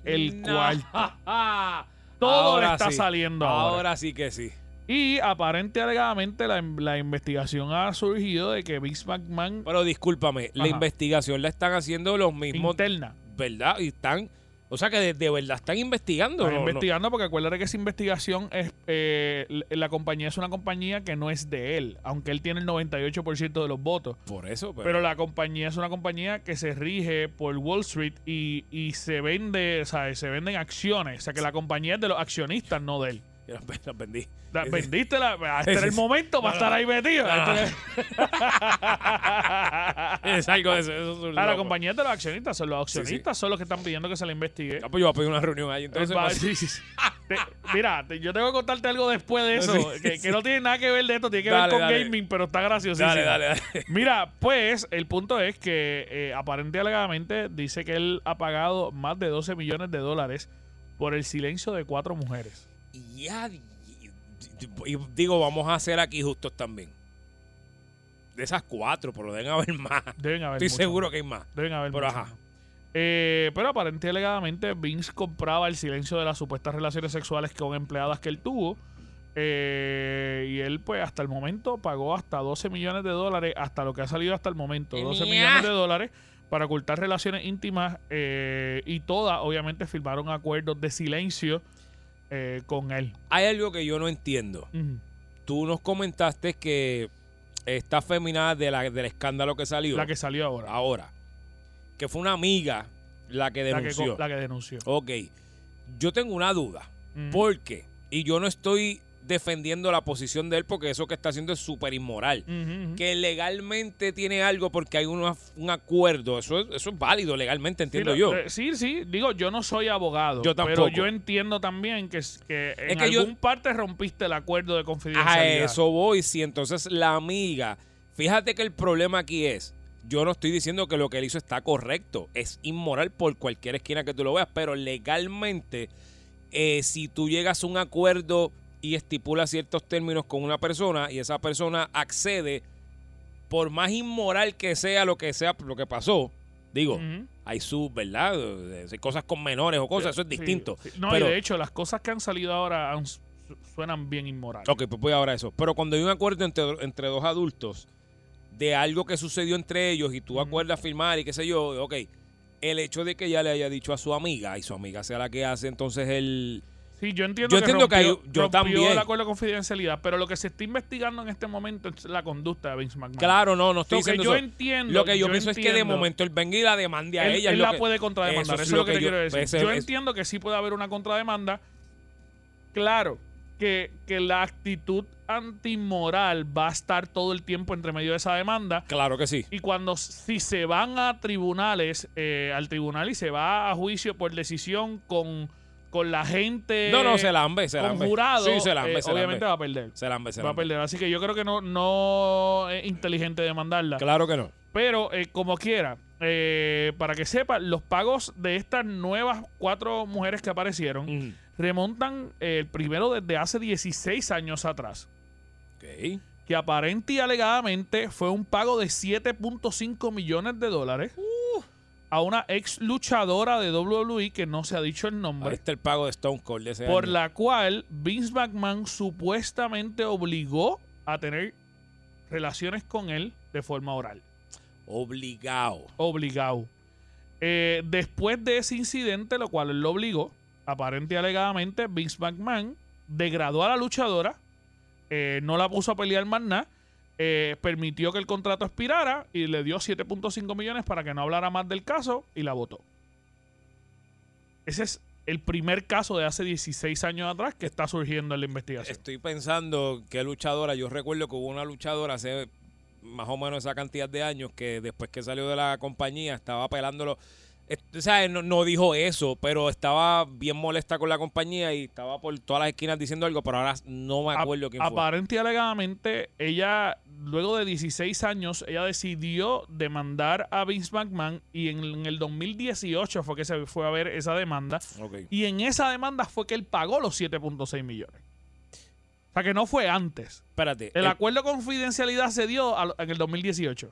el cuarto. Todo le está sí. saliendo ahora. Ahora sí que sí. Y aparente alegadamente la, la investigación ha surgido de que Vince McMahon Pero discúlpame, la investigación la están haciendo los mismos, interna. ¿verdad? Y están, o sea que de, de verdad están investigando. Están ¿no? No- investigando porque acuérdate que esa investigación es eh, la- la compañía es una compañía que no es de él, aunque él tiene el 98% de los votos. Por eso, pero, Pero la compañía es una compañía que se rige por Wall Street y, y se vende, o sea, se venden acciones. O sea que la compañía es de los accionistas, no de él. Las las vendí. La- vendiste la. Este era el momento para estar ahí metido. Ah. Es algo de eso. eso es un Ah, la compañía de los accionistas. Son los Sí, sí. accionistas son los que están pidiendo que se le investigue. Ah, pues yo voy a pedir una reunión ahí. Entonces, sí. Te- mira, te- yo tengo que contarte algo después de eso, que, no tiene nada que ver de esto, tiene que Dale, ver con dale. gaming, pero está graciosísimo. Dale, dale, dale. Mira, pues el punto es que eh, aparente alegadamente dice que él ha pagado más de 12 millones de dólares por el silencio de cuatro mujeres. Ya, y- y- y digo, vamos a ser aquí justos también. De esas cuatro, pero deben haber más. Deben haber Estoy seguro que hay más. Deben haber Pero ajá. Eh, pero aparente y alegadamente Vince compraba el silencio de las supuestas relaciones sexuales con empleadas que él tuvo. Eh, y él, pues, hasta el momento pagó hasta 12 millones de dólares, hasta lo que ha salido hasta el momento, 12 Mía. millones de dólares para ocultar relaciones íntimas eh, y todas, obviamente, firmaron acuerdos de silencio eh, con él. Hay algo que yo no entiendo. Tú nos comentaste que esta feminada de la, del escándalo que salió. La que salió ahora. ahora. Que fue una amiga la que La que, denunció. la que denunció. Ok. Yo tengo una duda. Ujú. ¿Por qué? Y yo no estoy defendiendo la posición de él porque eso que está haciendo es súper inmoral. Que legalmente tiene algo porque hay una- un acuerdo. Eso es, eso es válido legalmente, entiendo Sí, yo. eh, Sí, sí, digo, yo no soy abogado. Yo Pero tampoco. yo entiendo también que, en que yo- algún parte rompiste el acuerdo de A confidencialidad. eso voy. Si entonces la amiga. Fíjate que el problema aquí es. Yo no estoy diciendo que lo que él hizo está correcto. Es inmoral por cualquier esquina que tú lo veas. Pero legalmente, eh, si tú llegas a un acuerdo y estipulas ciertos términos con una persona y esa persona accede, por más inmoral que sea lo que sea lo que pasó, digo, hay sus, ¿verdad? Eh, Cosas con menores o cosas, eso es distinto. sí. No, Pero- y de hecho, las cosas que han salido ahora han- suenan bien inmorales. Ok, pues voy ahora a eso. Pero cuando hay un acuerdo entre, entre dos adultos de algo que sucedió entre ellos y tú acuerdas firmar y qué sé yo, ok, el hecho de que ella le haya dicho a su amiga y su amiga sea la que hace entonces el... Sí, yo entiendo Yo que, entiendo que hay- rompió, yo rompió también. el acuerdo de confidencialidad, pero lo que se está investigando en este momento es la conducta de Vince McMahon. Claro, no, no estoy Lo que diciendo yo eso. entiendo, Lo que yo, yo pienso es que de momento él venga y la demande a él, ella. él la que- puede contrademandar. Eso, es lo que, te quiero decir. ese- yo entiendo que sí puede haber una contrademanda. Claro, que, que la actitud antimoral va a estar todo el tiempo entre medio de esa demanda. Claro que sí. Y cuando si se van a tribunales, eh, al tribunal y se va a juicio por decisión con, con la gente. No, no, se lambe, se lambe. jurado, Sí, se lambe, eh, se obviamente lambe. va a perder. Se lambe, se Va a lambe. perder. Así que yo creo que no, no es inteligente demandarla. Claro que no. Pero eh, como quiera, eh, para que sepan, los pagos de estas nuevas cuatro mujeres que aparecieron remontan eh, el primero desde hace 16 años atrás. Ok. Que aparente y alegadamente fue un pago de 7.5 millones de dólares a una ex luchadora de WWE que no se ha dicho el Ahí nombre. está el pago de Stone Cold de ese Por año. la cual Vince McMahon supuestamente obligó a tener relaciones con él de forma oral. Obligado. obligado. Eh, después de ese incidente, lo cual él lo obligó, aparente y alegadamente, Vince McMahon degradó a la luchadora, eh, no la puso a pelear más nada, eh, permitió que el contrato expirara y le dio 7.5 millones para que no hablara más del caso y la votó. Ese es el primer caso de hace 16 años atrás que está surgiendo en la investigación. Estoy pensando qué luchadora. Yo recuerdo que hubo una luchadora hace más o menos esa cantidad de años que después que salió de la compañía estaba pelándolo. Es- O sea, no, no dijo eso, pero estaba bien molesta con la compañía y estaba por todas las esquinas diciendo algo, pero ahora no me acuerdo quién fue. Aparente y alegadamente, ella, luego de 16 años, ella decidió demandar a Vince McMahon y en, en el 2018 fue que se fue a ver esa demanda. Y en esa demanda fue que él pagó los 7.6 millones. O sea que no fue antes. Espérate, El acuerdo de confidencialidad se dio en el 2018.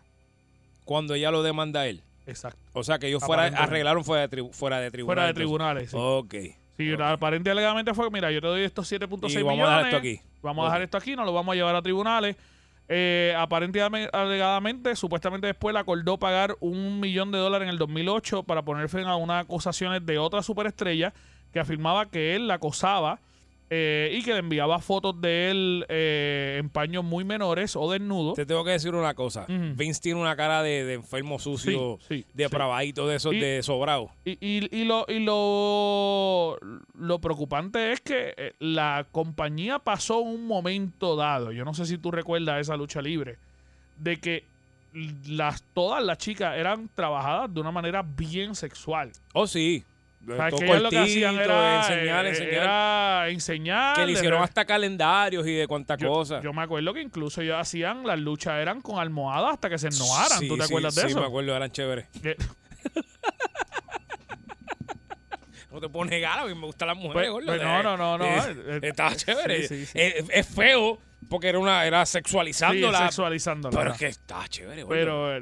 cuando ella lo demanda a él. Exacto. O sea, que ellos fuera, Aparentemente. arreglaron fuera de, fuera de tribunal. Fuera de tribunales. sí. Ok. Sí, aparente y alegadamente fue, mira, yo te doy estos 7.6 Y millones. vamos a dejar esto aquí. Vamos a dejar esto aquí, no lo vamos a llevar a tribunales. Eh, aparentemente, alegadamente, supuestamente después le acordó pagar un millón de dólares en el 2008 para poner fin a unas acusaciones de otra superestrella que afirmaba que él la acosaba eh, y que le enviaba fotos de él eh, en paños muy menores o desnudo. Te tengo que decir una cosa. Vince tiene una cara de, de enfermo sucio, Sí, sí, de esos, Y- de sobrado. Y, y- y lo, y lo, lo preocupante es que eh, la compañía pasó un momento dado, yo no sé si tú recuerdas esa lucha libre, de que las, todas las chicas eran trabajadas de una manera bien sexual. Oh, sí. Todo ellas lo que hacían cortito, era enseñar, eh, enseñar. era enseñar, que le hicieron hasta calendarios y de cuánta yo, cosa. yo me acuerdo que incluso ellos hacían las luchas eran con almohadas hasta que se ennoaran. Sí, ¿Tú te sí, acuerdas de sí, eso? me acuerdo, eran chéveres. No te puedo negar, a mí me gustan las mujeres, Pues- pues no, no, no, no, eh, eh, Estaba chévere. sí, sí, sí. Es feo porque era una era sí, sexualizándola. sexualizándola. pero es que está chévere. Pero...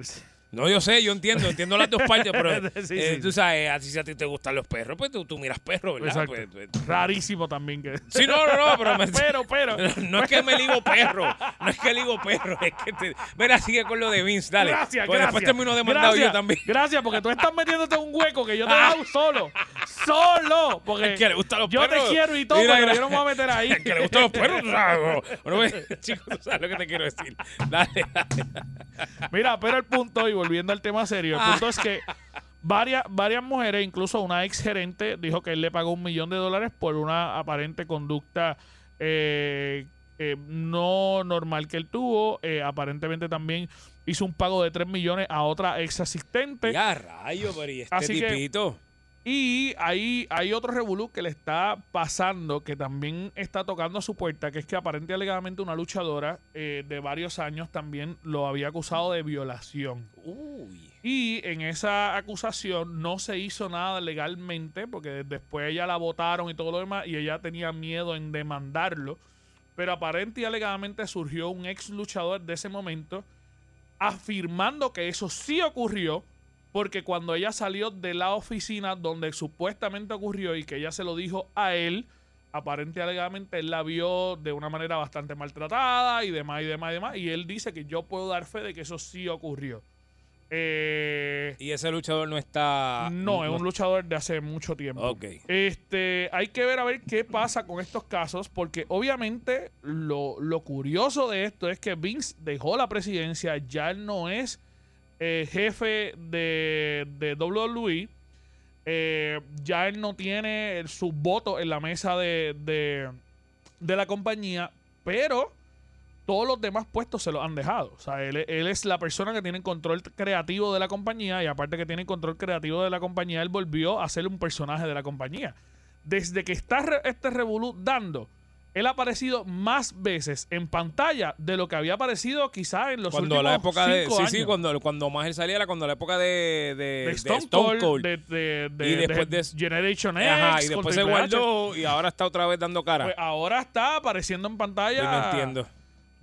eh, No, yo sé, yo entiendo, entiendo las dos partes, pero Sí, eh, sí. tú sabes, a ti, si a ti te gustan los perros, pues tú, tú miras perros, ¿verdad? Exacto. Pues, pues, Rarísimo también que. Sí, no, no, no, pero me- pero, pero. No es que me ligo perro, no es que ligo perro, es que te... Mira, sigue con lo de Vince, dale. Gracias, Pues gracias. después termino demandado Gracias, yo también. Gracias, porque tú estás metiéndote en un hueco que yo te dejado solo. Solo. Porque Es que le gustan los yo perros. te quiero y todo, Mira, pero mira. yo no me voy a meter ahí. El que le gustan los perros, tú sabes. Bueno, pues, chicos, tú sabes lo que te quiero decir. Dale, dale. Mira, pero el punto, y volviendo al tema serio, el punto es que varias, varias mujeres, incluso una ex gerente, dijo que él le pagó un millón de dólares por una aparente conducta eh, eh, no normal que él tuvo. Eh, aparentemente también hizo un pago de 3 millones a otra ex asistente. Ya, rayo, pero ¿y este Así que- tipito? Y ahí hay otro revolú que le está pasando, que también está tocando a su puerta, que es que aparentemente alegadamente una luchadora eh, de varios años también lo había acusado de violación. Uy. Y en esa acusación no se hizo nada legalmente, porque después ella la votaron y todo lo demás, y ella tenía miedo en demandarlo. Pero aparente y alegadamente surgió un ex luchador de ese momento afirmando que eso sí ocurrió, porque cuando ella salió de la oficina donde supuestamente ocurrió y que ella se lo dijo a él, aparente y alegadamente él la vio de una manera bastante maltratada y demás y demás y demás. Y él dice que yo puedo dar fe de que eso sí ocurrió. Eh, Y ese luchador no está... no, es un luchador de hace mucho tiempo. Ok. Este, hay que ver a ver qué pasa con estos casos, porque obviamente lo, lo curioso de esto es que Vince dejó la presidencia, ya él no es eh, jefe de, de WWE, eh, ya él no tiene el- su voto en la mesa de, de, de la compañía, pero todos los demás puestos se los han dejado. O sea, él, él es la persona que tiene el control creativo de la compañía y aparte que tiene el control creativo de la compañía, él volvió a ser un personaje de la compañía. Desde que está este revolú dando, él ha aparecido más veces en pantalla de lo que había aparecido quizás en los Cuando últimos la época de... cinco Sí, años. sí, cuando, cuando más él salía era cuando la época de, de, de de Stone, Cold, de, de- de- Y después de de- Generation X. Ajá, y después se H. guardó y ahora está otra vez dando cara. Pues ahora está apareciendo en pantalla. Yo no entiendo.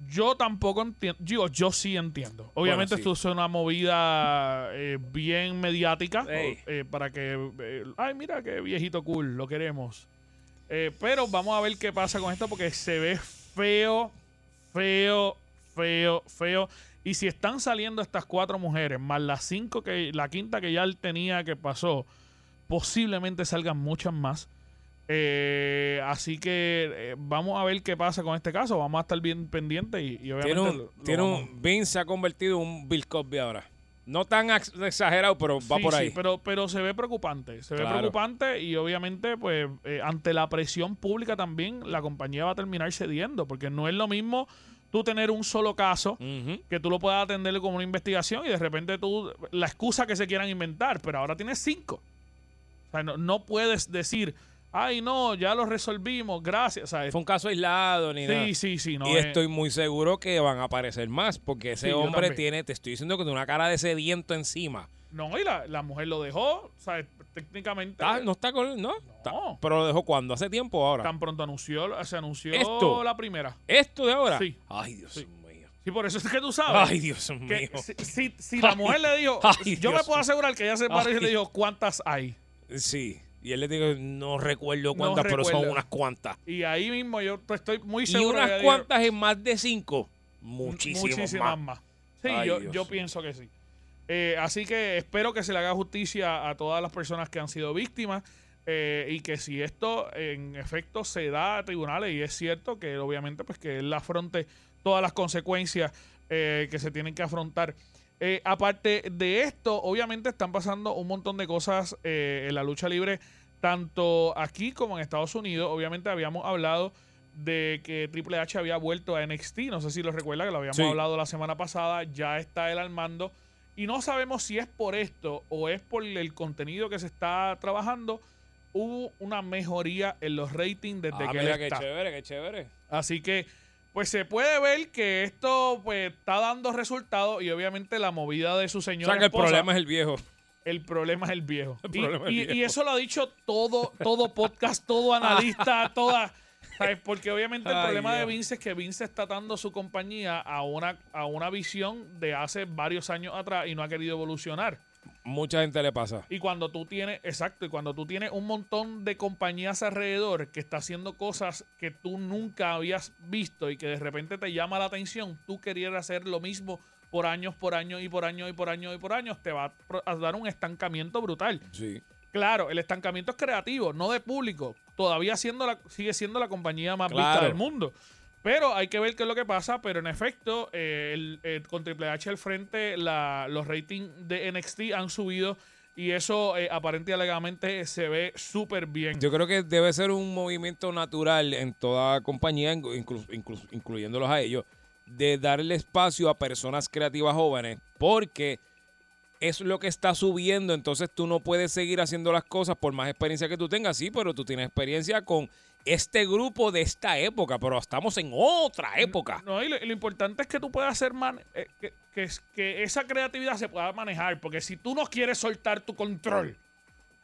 Yo tampoco entiendo. Digo, yo sí entiendo. Obviamente Bueno, sí. esto es una movida eh, bien mediática eh, para que... eh, ay, mira qué viejito cool, lo queremos. Eh, pero vamos a ver qué pasa con esto porque se ve feo, feo, feo, feo. Y si están saliendo estas cuatro mujeres, más las cinco que... La quinta que ya él tenía que pasó, posiblemente salgan muchas más. Eh, así que eh, vamos a ver qué pasa con este caso. Vamos a estar bien pendientes y, y obviamente Tiene un, lo- lo tiene vamos- un, Vince se ha convertido en un Bill Cosby ahora. No tan ex- exagerado, pero va Sí, por sí, ahí. pero, pero se ve preocupante. Se ve preocupante y obviamente, pues, eh, ante la presión pública también, la compañía va a terminar cediendo, porque no es lo mismo tú tener un solo caso que tú lo puedas atender como una investigación y de repente tú, la excusa que se quieran inventar, pero ahora tienes cinco. O sea, no, no puedes decir, ay, no, ya lo resolvimos, gracias. Sea, Fue un caso aislado ni nada. sí, sí, sí. No, y es- estoy muy seguro que van a aparecer más, porque ese Sí, hombre tiene, te estoy diciendo que tiene una cara de sediento encima. No, y la, la mujer lo dejó, o sea, técnicamente. Ah, no está con. No. Está- No. pero lo dejó cuando? Hace tiempo ahora. Tan pronto anunció, se anunció Esto. la primera. ¿Esto de ahora? Sí. Ay, Dios Sí. mío. Sí, por eso es que tú sabes. Ay, Dios que mío. si, si- si la mujer le dijo, Ay, yo me puedo asegurar que ella se paró y le dijo cuántas hay. Sí. Y él le dijo, no recuerdo cuántas, pero son unas cuantas. Y ahí mismo yo estoy muy Y seguro. que unas cuantas en más de cinco. Muchísimas, Muchísimas más. más. Sí, Ay, yo, yo pienso que sí. Eh, así que espero que se le haga justicia a todas las personas que han sido víctimas eh, y que si esto en efecto se da a tribunales y es cierto que obviamente pues que él afronte todas las consecuencias eh, que se tienen que afrontar. Eh, aparte de esto, obviamente están pasando un montón de cosas eh, en la lucha libre, tanto aquí como en Estados Unidos. Obviamente habíamos hablado de que Triple H había vuelto a NXT. No sé si lo recuerda, que lo habíamos Sí. hablado la semana pasada. Ya está él al mando. Y no sabemos si es por esto o es por el contenido que se está trabajando. Hubo una mejoría en los ratings desde Ah, que mira él qué está. chévere, qué chévere. Así que, pues se puede ver que esto pues está dando resultados y obviamente la movida de su O señora sea que el esposa- problema es el viejo. el problema es el viejo. El Y- es y, eso lo ha dicho todo, todo podcast, todo analista, toda. ¿sabes? Porque obviamente el Ay, problema de. Vince es que Vince está dando su compañía a una, a una visión de hace varios años atrás y no ha querido evolucionar. Mucha gente le pasa. Y cuando tú tienes, exacto, y cuando tú tienes un montón de compañías alrededor que está haciendo cosas que tú nunca habías visto y que de repente te llama la atención, tú querías hacer lo mismo por años, por años y por años y por años y por años, te va a dar un estancamiento brutal. Sí. Claro, el estancamiento es creativo, no de público. Todavía siendo la, sigue siendo la compañía más vista del mundo. Pero hay que ver qué es lo que pasa. Pero en efecto, eh, el- el- con Triple H al frente, la- los ratings de NXT han subido. Y eso eh, aparente y alegadamente se ve súper bien. Yo creo que debe ser un movimiento natural en toda compañía, inclu- inclu- incluyéndolos a ellos, de darle espacio a personas creativas jóvenes, porque es lo que está subiendo, entonces tú no puedes seguir haciendo las cosas por más experiencia que tú tengas, sí, pero tú tienes experiencia con este grupo de esta época, pero estamos en otra época. No, y lo, y lo importante es que tú puedas hacer man- eh, que, que que esa creatividad se pueda manejar. Porque si tú no quieres soltar tu control,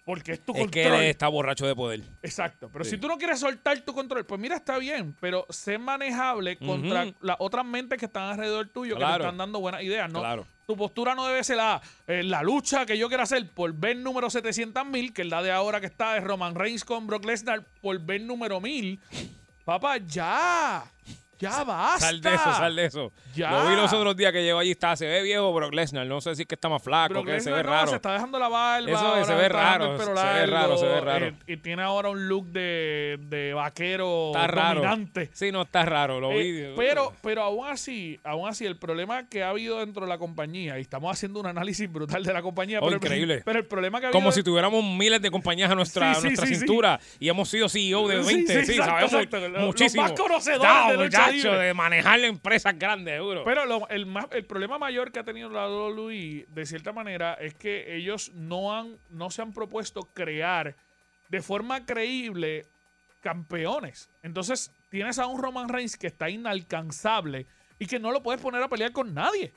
porque es tu Es que control. él está borracho de poder. Exacto, pero Sí. si tú no quieres soltar tu control, pues mira, está bien, pero sé manejable contra las otras mentes que están alrededor tuyo, que te están dando buenas ideas, ¿no? Claro. Tu postura no debe ser la, eh, la lucha que yo quiero hacer por ver número 700 mil, que es la de ahora que está de Roman Reigns con Brock Lesnar, por ver número 1000. Papá, ya. Ya basta. Sal de eso, sal de eso. Ya. Lo vi los otros días que llegó allí, está, se ve viejo Brock Lesnar, no sé si es que está más flaco, Brock que se ve no, raro. se está dejando la barba. Eso se ve raro, se ve raro, se ve largo, raro. eh, y tiene ahora un look de, de vaquero Está raro. dominante. Sí, no está raro, lo Eh, vi. pero, pero aún así, aún así, el problema que ha habido dentro de la compañía, y estamos haciendo un análisis brutal de la compañía, Oh, pero, el- increíble. pero el problema que ha habido Como si tuviéramos miles de compañías a nuestra, Sí, a nuestra sí, cintura y hemos sido CEO de Sí, 20. sí, sabemos exacto. Los- los muchísimo. más conocedores Ya, de lucha muchacho, libre. de manejar empresas grandes, seguro. Pero lo- el, problema mayor que ha tenido la WWE, de cierta manera, es que ellos no, han, no se han propuesto crear de forma creíble campeones. Entonces, tienes a un Roman Reigns que está inalcanzable y que no lo puedes poner a pelear con nadie.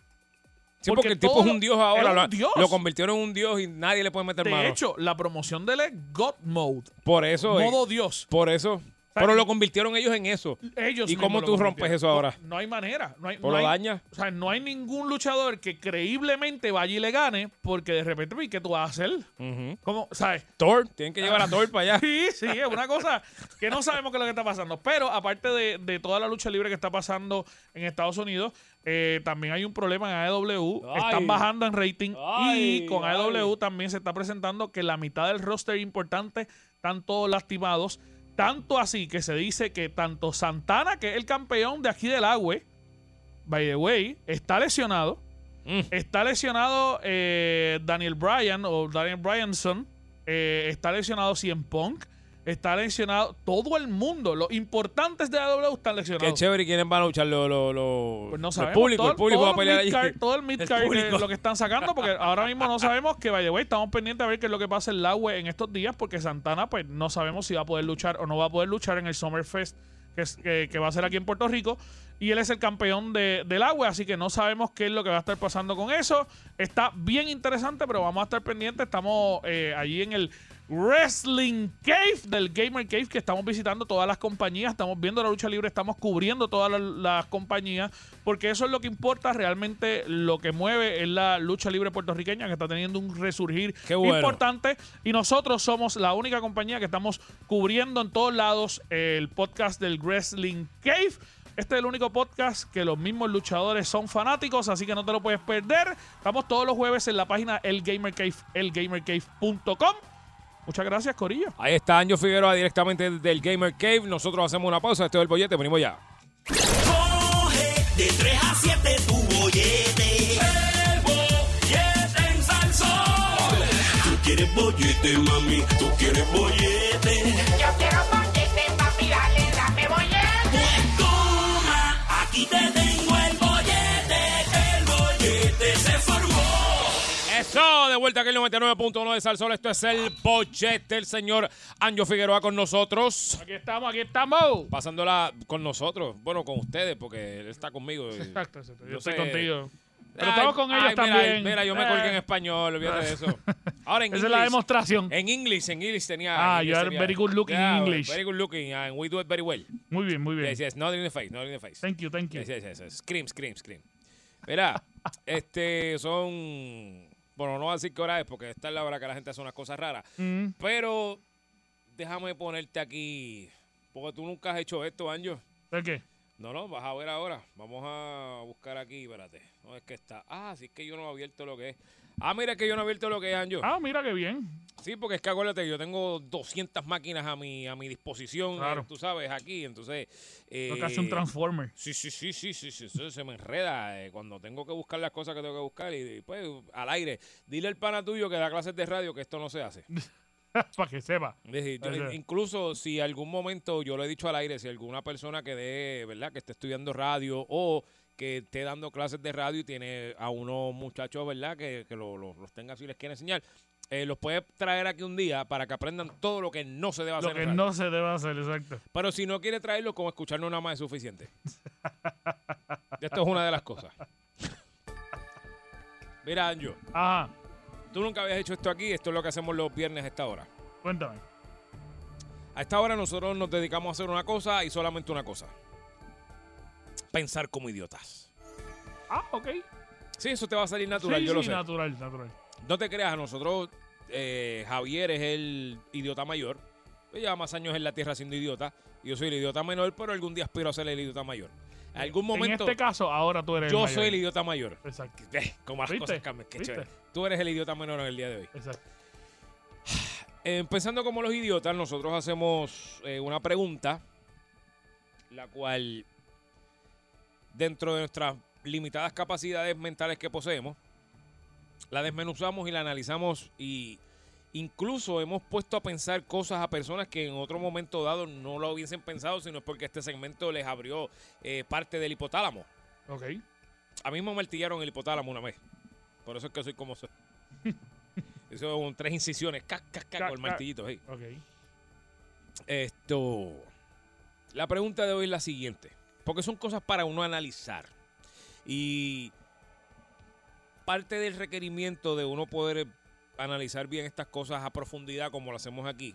sí, porque, el tipo es un dios ahora. Lo, un dios. lo convirtieron en un dios y nadie le puede meter De mano. hecho, la promoción de él es God Mode. por eso. modo eh, Dios. Por eso. Pero lo convirtieron ellos en eso. Ellos ¿Y cómo tú rompes eso ahora? No, no hay manera. No hay, ¿O no lo hay- dañas? O sea, no hay ningún luchador que creíblemente vaya y le gane porque de repente, ¿y qué tú vas a hacer? ¿Cómo? ¿Sabes? Thor, tienen que llevar a Thor para allá. Sí, sí, es una cosa que no sabemos qué es lo que está pasando. Pero aparte de, de toda la lucha libre que está pasando en Estados Unidos, eh, también hay un problema en AEW. Ay. Están bajando en rating. Ay, y con ay. AEW también se está presentando que la mitad del roster importante están todos lastimados. Tanto así que se dice que tanto Santana, que es el campeón de aquí del agua, by the way, está lesionado. Mm. Está lesionado eh, Daniel Bryan o Daniel Bryanson. eh, está lesionado CM Punk. Está lesionado todo el mundo. Los importantes de AEW están Qué lesionados. chévere. ¿Y quiénes van a luchar? Lo, lo, lo- Pues no el público. todo, el público va a pelear mid-card- Todo el mid-card es lo que están sacando, porque ahora mismo no sabemos que, vaya, güey, estamos pendientes a ver qué es lo que pasa en la web en estos días, porque Santana, pues no sabemos si va a poder luchar o no va a poder luchar en el Summerfest que, es- que, que va a ser aquí en Puerto Rico. Y él es el campeón de, del agua, así que no sabemos qué es lo que va a estar pasando con eso. Está bien interesante, pero vamos a estar pendientes. Estamos eh, allí en el Wrestling Cave, del Gamer Cave, que estamos visitando todas las compañías, estamos viendo la lucha libre, estamos cubriendo todas las, las compañías, porque eso es lo que importa realmente, lo que mueve es la lucha libre puertorriqueña, que está teniendo un resurgir bueno. importante, y nosotros somos la única compañía que estamos cubriendo en todos lados el podcast del Wrestling Cave. Este es el único podcast que los mismos luchadores son fanáticos, así que no te lo puedes perder. Estamos todos los jueves en la página El Gamer Cave, elgamercave.com. Muchas gracias, Corillo. Ahí está Anjo Figueroa directamente del Gamer Cave. Nosotros hacemos una pausa. Este es el bollete. Venimos ya. Coge de 3 a 7 tu bollete. El bollete en Salsón. Tú quieres bollete, mami. Tú quieres bollete. Yo quiero bollete, papi, dale, dame bollete. Pues toma, aquí te tengo Eso, de vuelta aquí el 99.1 de Salsol. Esto es el bollete. El señor Anjo Figueroa con nosotros. Aquí estamos, aquí estamos. Pasándola con nosotros. Bueno, con ustedes, porque él está conmigo. Exacto, exacto. Yo, Yo estoy sé. contigo. Pero Ay, estamos con ellos ay, también. Mira, yo me Eh. colgué en español, olvídate de eso. Ahora en Esa es la inglés. demostración. En English, en English tenía. Ah, en you are very good looking in Yeah, English. Very good looking, and we do it very well. Muy bien, muy bien. Yes, yes, not in the face, not in the face. Thank you, thank you. Yes, yes, yes. Scream, scream, scream. Mira, este son. Bueno, no voy a decir qué hora es porque esta es la hora que la gente hace unas cosas raras. Mm, Pero déjame ponerte aquí. Porque tú nunca has hecho esto, Anjo. ¿De qué? No, no, vas a ver ahora. Vamos a buscar aquí, espérate. No es que está. Ah, sí es que yo no he abierto lo que es. Ah, mira, que yo no he abierto lo que es, Anjo. Ah, mira qué bien. Sí, porque es que acuérdate que yo tengo 200 máquinas a mi, a mi disposición, Claro. eh, tú sabes, aquí. Entonces. Eh, que hace un Transformer. Sí, sí, sí, sí, sí, sí, eso se me enreda eh, cuando tengo que buscar las cosas que tengo que buscar y, y, pues al aire. Dile al pana tuyo que da clases de radio que esto no se hace. Para que sepa. Decir, yo- incluso si algún momento, yo lo he dicho al aire, si alguna persona que dé, ¿verdad? Que esté estudiando radio o que esté dando clases de radio y tiene a unos muchachos, ¿verdad? Que, que lo- lo- los tenga y les quiere enseñar, eh, los puede traer aquí un día para que aprendan todo lo que no se debe hacer. Lo que no se debe hacer, exacto. Pero si no quiere traerlo, con escucharnos nada más es suficiente. Esto es una de las cosas. Mira, Anjo, Ajá, tú nunca habías hecho esto aquí, esto es lo que hacemos los viernes a esta hora. cuéntame. A esta hora nosotros nos dedicamos a hacer una cosa y solamente una cosa. Pensar como idiotas. Ah, ok. Sí, eso te va a salir natural, sí, yo lo sí, sé. natural, natural. No te creas, a nosotros, eh, Javier es el idiota mayor. Él lleva más años en la tierra siendo idiota. y Yo soy el idiota menor, pero algún día aspiro a ser el idiota mayor. En algún momento, En este caso, ahora tú eres yo el mayor. soy el idiota mayor. Exacto, Como las ¿Viste? cosas cambian, qué ¿Viste? chévere. Tú eres el idiota menor en el día de hoy. exacto. Eh, pensando como los idiotas, nosotros hacemos eh, una pregunta, la cual, dentro de nuestras limitadas capacidades mentales que poseemos, la desmenuzamos y la analizamos y incluso hemos puesto a pensar cosas a personas que en otro momento dado no lo hubiesen pensado, sino es porque este segmento les abrió eh, parte del hipotálamo. Ok. A mí me martillaron el hipotálamo una vez. Por eso es que soy como soy. Eso son tres incisiones, cac, cac, cac, con el martillito. hey. Ok. Esto. La pregunta de hoy es la siguiente. Porque son cosas para uno analizar. Y parte del requerimiento de uno poder analizar bien estas cosas a profundidad como lo hacemos aquí,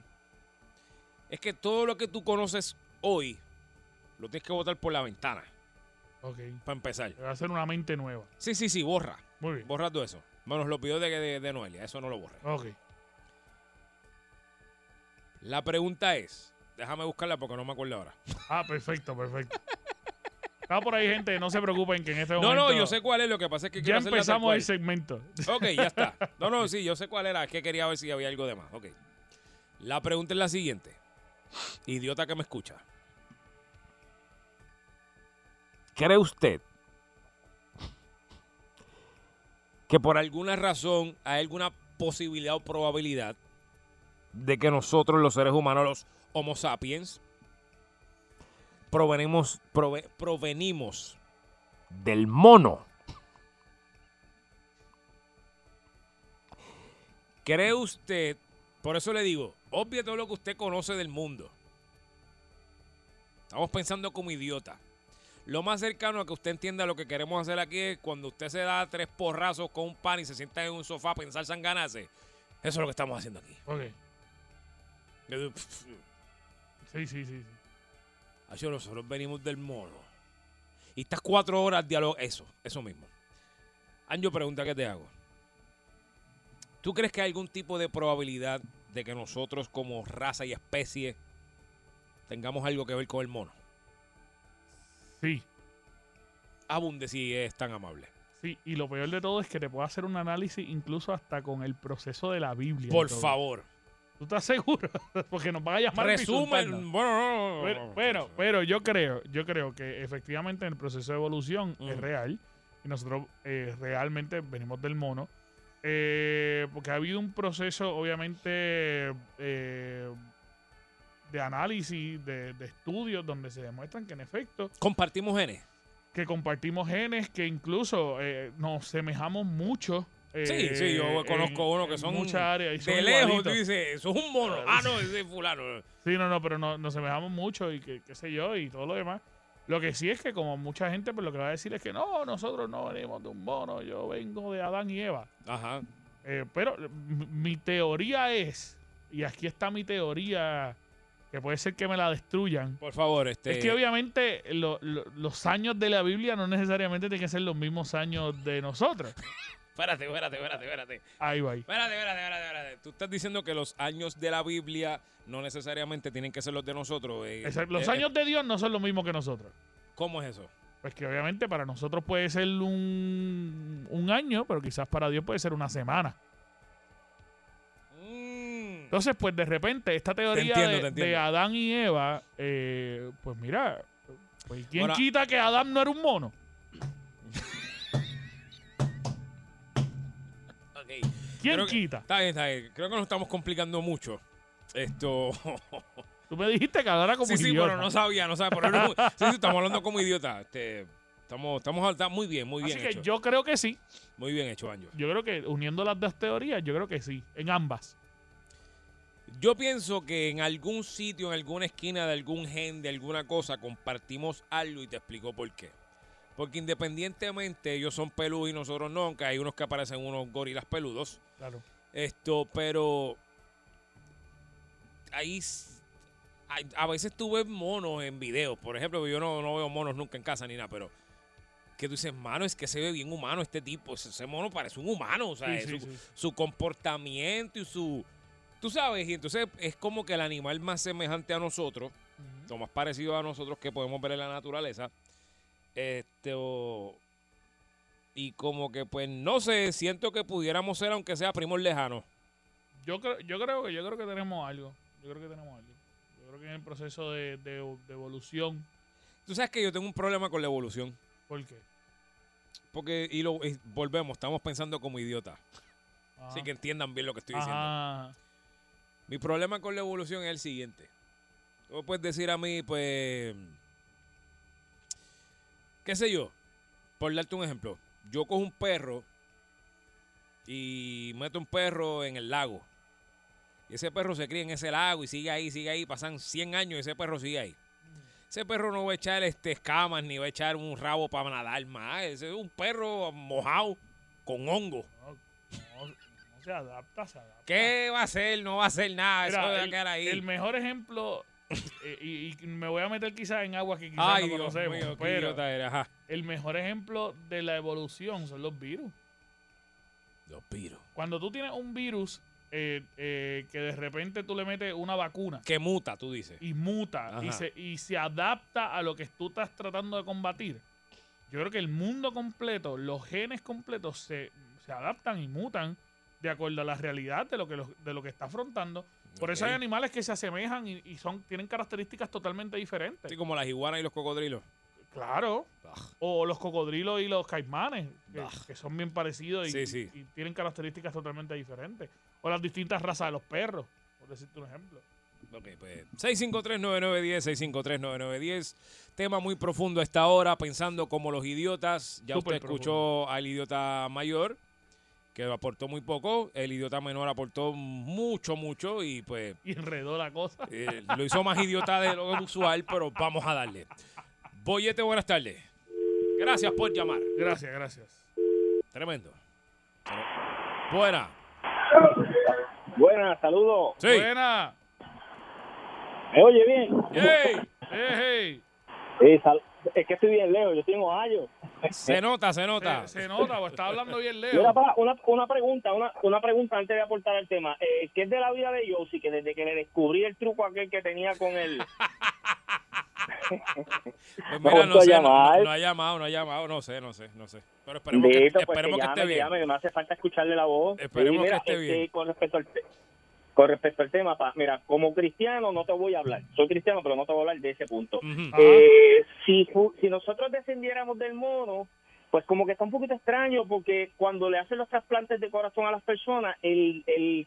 es que todo lo que tú conoces hoy lo tienes que botar por la ventana, Ok. para empezar. Va a ser una mente nueva. Sí, sí, sí, borra. Muy bien. Borra todo eso. Menos los videos de, de, de Noelia, eso no lo borra. Ok. La pregunta es, déjame buscarla porque no me acuerdo ahora. Ah, perfecto, perfecto. Está por ahí, gente. No se preocupen que en este No, momento. no, yo sé cuál es, lo que pasa es que Ya empezamos el segmento. Ok, ya está. No, no, sí, yo sé cuál era. Es que quería ver si había algo de más. Ok. La pregunta es la siguiente. Idiota que me escucha. ¿Cree usted que por alguna razón hay alguna posibilidad o probabilidad de que nosotros, los seres humanos, los Homo sapiens, provenimos, prove- provenimos del mono? ¿Cree usted, por eso le digo, obvio todo lo que usted conoce del mundo? Estamos pensando como idiota. Lo más cercano a que usted entienda lo que queremos hacer aquí es cuando usted se da tres porrazos con un pan y se sienta en un sofá a pensar sanganase. Eso es lo que estamos haciendo aquí. Ok. Sí, sí, sí. sí. Nosotros venimos del mono. Y estas cuatro horas diálogo, eso, eso mismo. Anjo, pregunta que te hago. ¿Tú crees que hay algún tipo de probabilidad de que nosotros como raza y especie tengamos algo que ver con el mono? Sí, Abunde si es tan amable. sí. Y lo peor de todo es que te puedo hacer un análisis incluso hasta con el proceso de la Biblia. Por favor. ¿Tú estás seguro? Porque nos van a llamar. Resumen. Bueno, no, no, Pero, pero, yo creo, yo creo que efectivamente el proceso de evolución es Ujú. real y nosotros eh, realmente venimos del mono. eh, porque ha habido un proceso, obviamente, eh, de análisis, de, de estudios, donde se demuestran que en efecto Compartimos genes. que compartimos genes, que incluso nos semejamos mucho. Eh, Sí, sí, yo en- conozco uno que son muchas áreas y son de lejos. Tú dices, eso es un mono. Ah, no, ese es fulano. Sí, no, no, pero no, nos semejamos mucho y qué sé yo y todo lo demás. Lo que sí es que como mucha gente pues lo que va a decir es que no, nosotros no venimos de un mono, yo vengo de Adán y Eva. Ajá. Eh, pero mi teoría es, y aquí está mi teoría, que puede ser que me la destruyan, Por favor, este. es que obviamente lo- lo- los años de la Biblia no necesariamente tienen que ser los mismos años de nosotros. Espérate, espérate, espérate, espérate. Ahí va. Espérate, espérate, espérate, espérate. Tú estás diciendo que los años de la Biblia no necesariamente tienen que ser los de nosotros. eh, Exacto, Los eh, años de Dios no son los mismos que nosotros. ¿Cómo es eso? Pues que obviamente para nosotros puede ser un, un año, pero quizás para Dios puede ser una semana. Mm. Entonces, pues de repente, esta teoría entiendo, de, te entiendo. de Adán y Eva, eh, pues mira, pues ¿quién Ahora- quita que Adán no era un mono? ¿Quién Creo que- quita? Está bien, está bien. Creo que nos estamos complicando mucho. Esto. Tú me dijiste que era como sí, sí, idiota. pero no sabía, no sabía. Pero no- sí, sí, estamos hablando como idiota. Este, estamos, estamos está muy bien, muy bien Así que hecho. yo creo que sí. Muy bien hecho, Anjo. Yo creo que uniendo las dos teorías, yo creo que sí. En ambas. Yo pienso que en algún sitio, en alguna esquina de algún gen, de alguna cosa, compartimos algo y te explico por qué. Porque independientemente ellos son peludos y nosotros no, aunque hay unos que aparecen unos gorilas peludos. Claro. Esto, pero ahí a veces tú ves monos en videos. Por ejemplo, yo no, no veo monos nunca en casa ni nada, pero que tú dices, mano, es que se ve bien humano este tipo. Ese, mono parece un humano, o sea, Sí, sí, su, sí. su comportamiento y su... Tú sabes, y entonces es como que el animal más semejante a nosotros, lo más parecido a nosotros que podemos ver en la naturaleza. Este, o- y como que, pues, no sé, siento que pudiéramos ser, aunque sea primos lejanos. Yo creo, yo creo que yo creo que tenemos algo. Yo creo que tenemos algo. Yo creo que en el proceso de, de- de evolución. Tú sabes que yo tengo un problema con la evolución. ¿Por qué? Porque, y lo y volvemos, estamos pensando como idiotas. Ajá. Así que entiendan bien lo que estoy diciendo. Ajá. Mi problema con la evolución es el siguiente. Tú puedes decir a mí, pues, qué sé yo, por darte un ejemplo, yo cojo un perro y meto un perro en el lago. Y ese perro se cría en ese lago y sigue ahí, sigue ahí, pasan 100 años y ese perro sigue ahí. Ese perro no va a echar este, escamas ni va a echar un rabo para nadar más. Ese es un perro mojado con hongo. No, no- no se adapta, se adapta. ¿Qué va a hacer? No va a hacer nada. Mira, Eso va a el, quedar ahí. el mejor ejemplo, y, y me voy a meter quizás en aguas que quizás no conocemos, mío, pero. Ajá. el mejor ejemplo de la evolución son los virus. Los piros. Cuando tú tienes un virus eh, eh, que de repente tú le metes una vacuna Que muta, tú dices. y muta y se, y se adapta a lo que tú estás tratando de combatir, yo creo que el mundo completo, los genes completos se, se adaptan y mutan de acuerdo a la realidad de lo que, los- de lo que está afrontando. Por eso hay animales que se asemejan y, y son, tienen características totalmente diferentes. Así como las iguanas y los cocodrilos. Claro. O los cocodrilos y los caimanes, que, son bien parecidos y, Sí, sí. y tienen características totalmente diferentes. O las distintas razas de los perros, por decirte un ejemplo. Ok, pues 6539910, 6539910. Tema muy profundo a esta hora, pensando como los idiotas. Ya usted escuchó al idiota mayor, que aportó muy poco. El idiota menor aportó mucho, mucho y pues Y enredó la cosa. eh, lo hizo más idiota de lo usual, pero vamos a darle. Boyete, buenas tardes. Gracias por llamar. Gracias, gracias. Tremendo. Buena. Buenas, saludos. Sí. Buena. ¿Me oye bien? ¡Ey! ¡Ey! Sí, sal- es que estoy bien lejos, yo tengo años. Se nota, se nota. Se, se nota, pues está hablando bien Mira, lejos. pa, una, una pregunta, una, una pregunta antes de aportar el tema. Eh, ¿Qué es de la vida de Yossi? Que desde que le descubrí el truco aquel que tenía con él. Pues mira, no sé, no, no- ha llamado, no ha llamado, no sé, no sé, no sé. Pero esperemos que, Bendito, pues, esperemos que llame, esté bien. llame, que me hace falta escucharle la voz. Esperemos Sí, mira, que esté este, bien. Con respecto al con respecto al tema, pa, mira, como cristiano no te voy a hablar. Soy cristiano, pero no te voy a hablar de ese punto. Eh, si, si nosotros descendiéramos del mono, pues como que está un poquito extraño porque cuando le hacen los trasplantes de corazón a las personas, el, el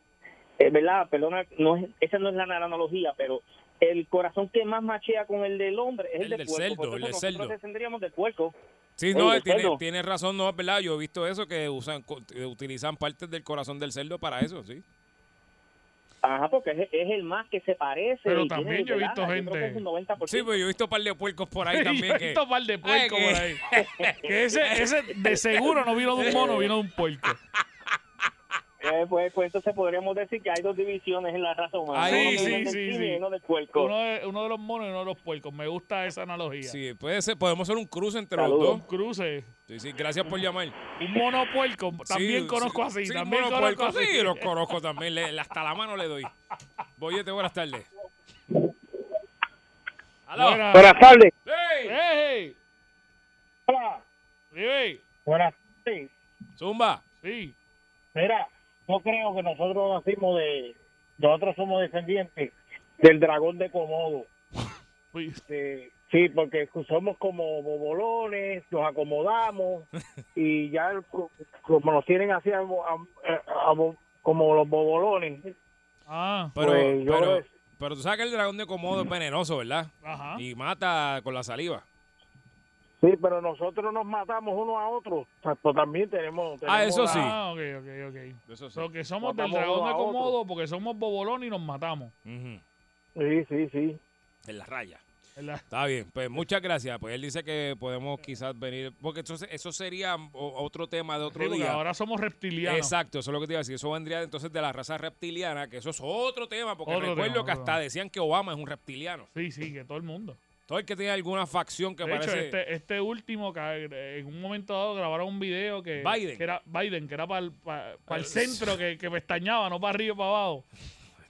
eh, ¿verdad? Perdona, no es, esa no es la analogía, pero el corazón que más machea con el del hombre es el, El del del puerco. cerdo, el del nosotros cerdo. descenderíamos del puerco. Sí, no, tiene, razón, no, verdad. Yo he visto eso, que usan, eh, utilizan partes del corazón del cerdo para eso, sí. Ajá, porque es, es el más que se parece. Pero y también yo he visto gente- que es un 90%. Sí, pues yo he visto un par de puercos por ahí Yo también he que... visto un par de puercos Ay, por ahí. Que ese, ese de seguro no vino de un mono, vino de un puerco. Eh, pues, pues entonces podríamos decir que hay dos divisiones en la raza humana. Ay, uno sí, del sí, sí. y uno del puerco. Uno de, uno de los monos y uno de los puercos. Me gusta esa analogía. Sí, puede ser, podemos hacer un cruce entre Saludos. los Un dos. cruce. Sí, sí, gracias por llamar. Un mono puerco. También Sí, conozco sí, así. sí, también mono conozco puerco, así. Sí, los conozco también. le- hasta la mano le doy. Boyete, buenas tardes. Buenas. Buenas tardes. ¡Ey! ¡Ey! Hola. ¡Ey! Buenas tardes. Zumba. Sí. Mira, yo creo que nosotros nacimos de... Nosotros somos descendientes del dragón de Komodo. Uy, Eh, sí, porque somos como bobolones, nos acomodamos y ya el- como nos tienen así a- a- a- como los bobolones. Ah. Pero, Pues yo pero, pero tú sabes que el dragón de Komodo es venenoso, ¿verdad? Ajá. Y mata con la saliva. Sí, pero nosotros nos matamos uno a otro. O sea, pues también tenemos... Ah, eso la- sí. Ah, ok, ok, ok. Eso sí. So que somos del Matamos dragón uno de. Komodo porque somos bobolón y nos matamos. Sí, sí, sí. En la raya. Está bien, pues muchas gracias. Pues él dice que podemos quizás venir, porque entonces eso sería otro tema de otro Sí, porque día. ahora somos reptilianos. Exacto, eso es lo que te iba a decir. Eso vendría entonces de la raza reptiliana, que eso es otro tema, porque Otro recuerdo tema, que hasta tema. decían que Obama es un reptiliano. Sí, sí, que todo el mundo. Todo el que tiene alguna facción que De hecho, parece... este, este último, que eh, en un momento dado grabaron un video que, Biden. que era Biden, que era para el, Eh, centro, que, que pestañaba, no para arriba y para abajo.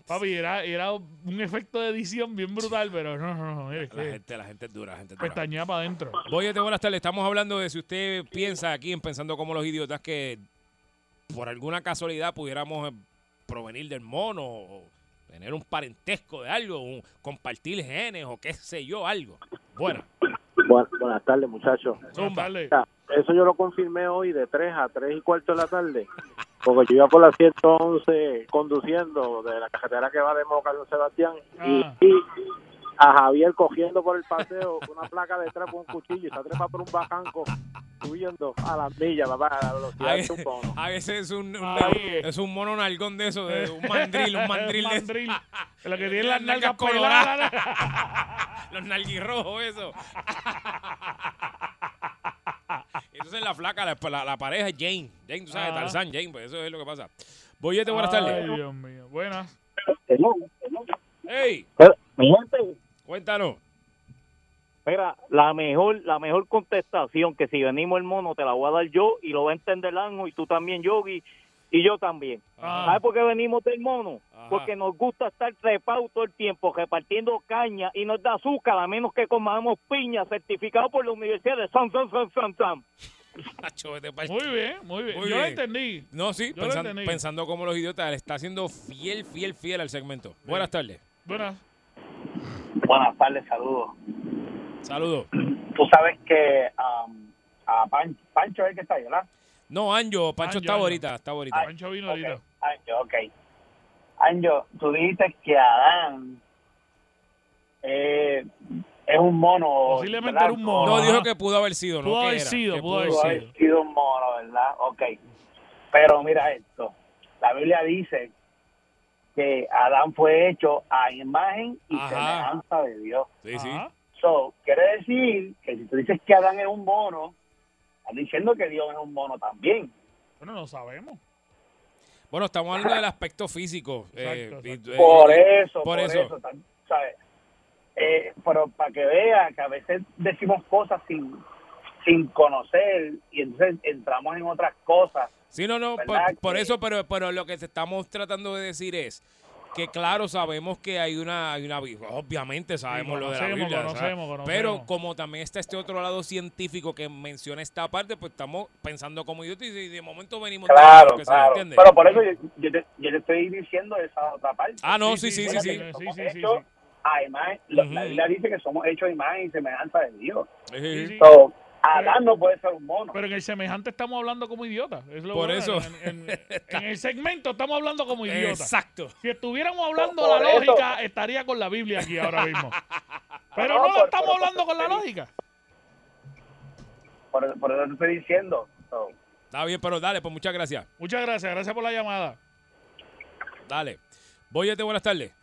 Papi, era, era un efecto de edición bien brutal, pero no, no, no. La que gente, la gente es dura, la gente es dura. pestañaba para adentro. Boyete, buenas tardes. Estamos hablando de si usted piensa aquí en Pensando como los idiotas que por alguna casualidad pudiéramos eh, provenir del mono o tener un parentesco de algo, un- compartir genes o qué sé yo, algo. Bueno, Buenas, buenas tardes, muchachos. Eso yo lo confirmé hoy de 3 a 3 y cuarto de la tarde. Porque yo iba por la 111 conduciendo de la carretera que va de Moca a San Sebastián y, Ah. y a Javier cogiendo por el paseo con una placa detrás con un cuchillo y se trepa por un bajanco subiendo a las millas, papá, a la velocidad de un mono. a veces es un, un- es un mono nalgón de eso, de un mandril, un mandril de mandril. Lo que tiene las Las nalgas nalgas peladas. Los nalguirrojos, eso. Entonces la flaca, la, la- la pareja es Jane. Jane, tú sabes, Ajá. Tarzán, Jane, pues eso es lo que pasa. Boyete, buenas tardes. Ay, Dios mío. Buenas. Hey, Mi gente, cuéntanos. mira, la mejor, la mejor contestación que si venimos el mono te la voy a dar yo y lo va a entender Anjo y tú también, Yogi, y yo también. ¿Sabes por qué venimos del mono? Ajá. Porque nos gusta estar trepados todo el tiempo, repartiendo caña y nos da azúcar, a menos que comamos piña, certificado por la Universidad de San San San San San. Muy bien, muy bien. Muy Yo lo bien. entendí. No, sí, Yo lo pensan- entendí. pensando como los idiotas, le está siendo fiel, fiel, fiel al segmento. Buenas tardes. Buenas. Buenas tardes, saludos. Saludos. Tú sabes que um, a Pan- Pancho es el que está ahí, ¿verdad? No, Anjo, Pancho Anjo, está Anjo. ahorita, está ahorita. Pancho vino ahorita. Anjo, ok. Anjo, tú dijiste que Adán eh, es un mono. Posiblemente ¿verdad? era un mono. No, dijo que pudo haber sido, ¿no? Pudo haber era, sido, que pudo haber Pudo sido. haber sido un mono, ¿verdad? Ok. Pero mira esto. La Biblia dice que Adán fue hecho a imagen y Ajá. semejanza de Dios. Sí, sí. So, quiere decir que si tú dices que Adán es un mono, estás diciendo que Dios es un mono también. Bueno, no sabemos. Bueno, estamos hablando del aspecto físico. eh, Exacto, y- exacto. eh, Por eso, por eso. ¿sabes? eh, pero para que vea que a veces decimos cosas sin, sin conocer y entonces entramos en otras cosas. Sí, no, no, por, ¿Verdad por que- eso, pero, pero lo que te estamos tratando de decir es que claro, sabemos que hay una, hay una Biblia, obviamente sabemos lo de la Biblia, ¿sabes? conocemos, conocemos. pero como también está este otro lado científico que menciona esta parte, pues estamos pensando como idiotas y de momento venimos Claro, que se claro. entiende. Pero por eso yo, yo te, yo te estoy diciendo esa otra parte. Ah, no, sí, sí, sí, sí. Somos hechos a imagen- lo- La Biblia dice que somos hechos a imagen y semejanza de Dios. Sí, sí. So, Adán no puede ser un mono. Pero en el semejante estamos hablando como idiotas. Es lo Por bueno. eso. En, en- en el segmento estamos hablando como idiotas. Exacto. Si estuviéramos hablando Por la eso. lógica, estaría con la Biblia aquí ahora mismo. Pero No, no, por- estamos por- hablando con la lógica. Por, por eso te estoy diciendo. So, Está bien, pero dale, pues muchas gracias. Muchas gracias, gracias por la llamada. Dale. Boyete, buenas tardes.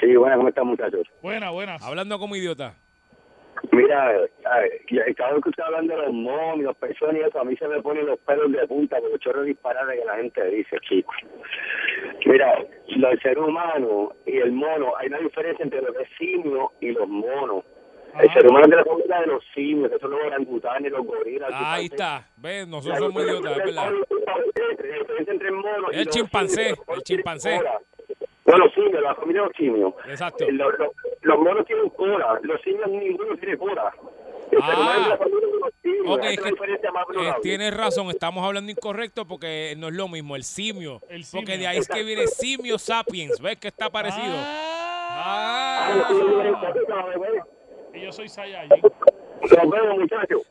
Sí, bueno, ¿cómo están, muchachos? Buenas, buenas. Hablando como idiota. Mira, cada vez que usted hablando de los monos, los pezones y eso, a mí se me ponen los pelos de punta por los chorros disparates que la gente dice, chicos. Mira, del ser humano y el mono, hay una diferencia entre lo que es simio y los monos. El ser humano es de la familia de los simios, que son los orangutanes, los gorilas. Ahí está. ¿Ves? Nosotros somos idiotas, es verdad. El y El los chimpancé, simios, el chimpancé. No, los simios, la familia de los simios. Exacto. Los, los, los monos tienen cola, los simios ninguno tiene cola. El ser humano es de la familia de los simios. Ok, Esa es es la que eh, tienes razón, estamos hablando incorrecto porque no es lo mismo, el simio. Porque simio. de ahí es que viene simio sapiens, ¿ves que está parecido? Ah, Y yo soy Saiyajin.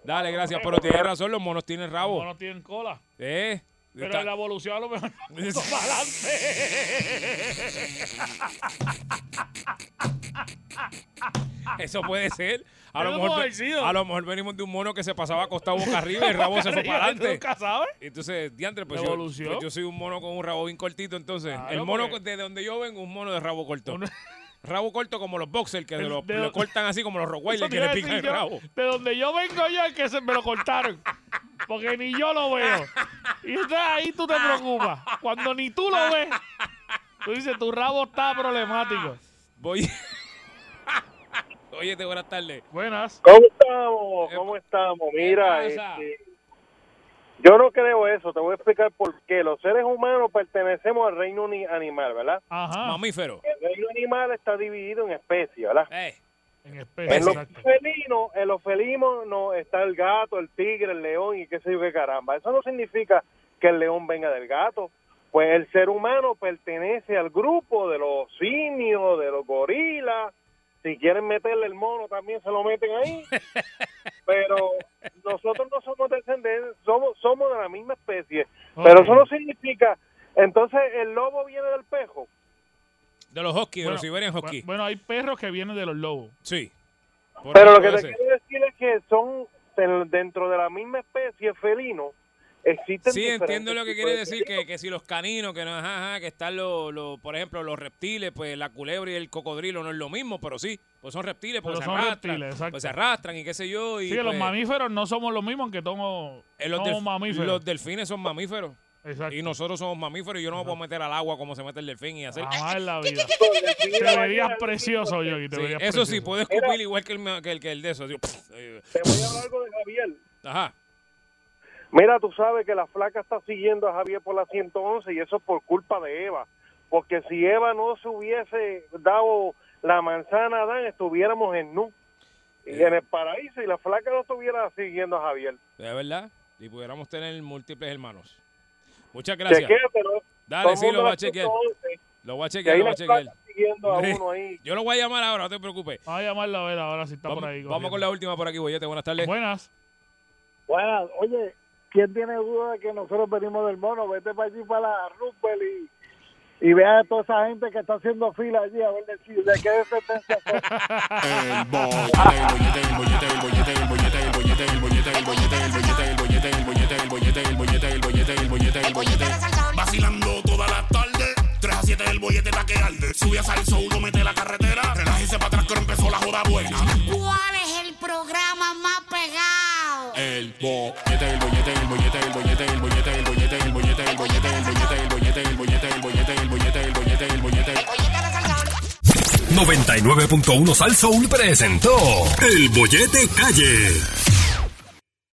Dale, gracias, pero tienes razón, los monos tienen rabo. Los monos tienen cola. ¿Eh? Pero Está- la evolución a lo mejor no para Eso puede ser. A lo, mejor, a lo mejor venimos de un mono que se pasaba acostado boca arriba y el rabo se fue para adelante. Nunca sabes. Entonces, diantre, pues yo, pues yo soy un mono con un rabo bien cortito, entonces. Claro, el mono porque- de donde yo vengo, un mono de rabo corto. Rabo corto como los boxers, que El- lo, de- lo cortan así como los Eso Rottweiler, te que le pican el yo, rabo. De donde yo vengo yo, el que se me lo cortaron. Porque ni yo lo veo. Y entonces ahí tú te preocupas. Cuando ni tú lo ves, tú dices, tu rabo está problemático. Voy. Oye, buenas tardes. Buenas. ¿Cómo estamos? ¿Cómo estamos? Mira, este, yo no creo eso. Te voy a explicar por qué. Los seres humanos pertenecemos al reino ni- animal, ¿verdad? Ajá. Mamífero. El reino animal está dividido en especies, ¿verdad? Eh, En En especie, los felinos, en los felinos no está el gato, el tigre, el león y qué sé yo qué caramba. Eso no significa que el león venga del gato. Pues el ser humano pertenece al grupo de los simios, de los gorilas. Si quieren meterle el mono también se lo meten ahí. Pero nosotros no somos descendientes, somos somos de la misma especie. Pero eso no significa entonces el lobo viene del pejo. de los huskies, de Bueno, los Siberian Husky. Bueno, hay perros que vienen de los lobos. Sí. Pero lo que te ser. quiero decir es que son en- dentro de la misma especie felino existen Sí, entiendo lo que quiere de decir, que, que si los caninos, que no, ajá, ajá, que están los, los, por ejemplo, los reptiles, pues la culebra y el cocodrilo no es lo mismo, pero sí, pues son reptiles, pues se son arrastran, reptiles, pues se arrastran y qué sé yo. Y Sí, los pues, mamíferos no somos los mismos, aunque somos, eh, los, somos mamíferos. los delfines son mamíferos. Exacto. Y nosotros somos mamíferos y yo no me puedo meter al agua como se mete el delfín y hacer... Jamás la vida. Te verías precioso, te Sí, verías eso sí, precioso. puedo escupir igual que el, que el, que el de eso. Te voy a hablar algo de Javier. Ajá. Mira, tú sabes que la flaca está siguiendo a Javier por la 111 y eso es por culpa de Eva. Porque si Eva no se hubiese dado la manzana a Adán, estuviéramos en Nu. Y en el paraíso y la flaca no estuviera siguiendo a Javier. De verdad. Y pudiéramos tener múltiples hermanos. Muchas gracias. Chequéatelo. Dale, sí, lo voy a chequear. 111, Lo voy a chequear, ahí lo voy la a chequear. flaca siguiendo a Sí. uno ahí. Yo lo voy a llamar ahora, no te preocupes. Vamos a llamarlo a ver ahora si está Vamos, por ahí. vamos con la última por aquí, Boyete. Buenas tardes. Buenas. Bueno, oye, ¿quién tiene duda de que nosotros venimos del mono? Vete para allí, para la Rupel y, y vea a toda esa gente que está haciendo fila allí a ver de, de qué descendencia son. El bollete, el bollete, el bollete, el bollete, el bollete, el bollete, el bollete, el bollete, el bollete, el bollete, el bollete, el bollete, el bollete, el bollete, el bollete. Vacilando toda la tarde. 3 a 7 el bollete está que arde. Sube a salso, uno mete la carretera. Relájese para atrás que empezó la joda buena. ¿Cuál es el programa más pegado? El bollete, el bollete, el bollete, el bollete, el bollete, el bollete, el bollete, el bollete, el bollete, el bollete, el bollete, el bollete, el bollete, el bollete, el bollete. 99.1 Sal Soul presentó El Bollete Calle.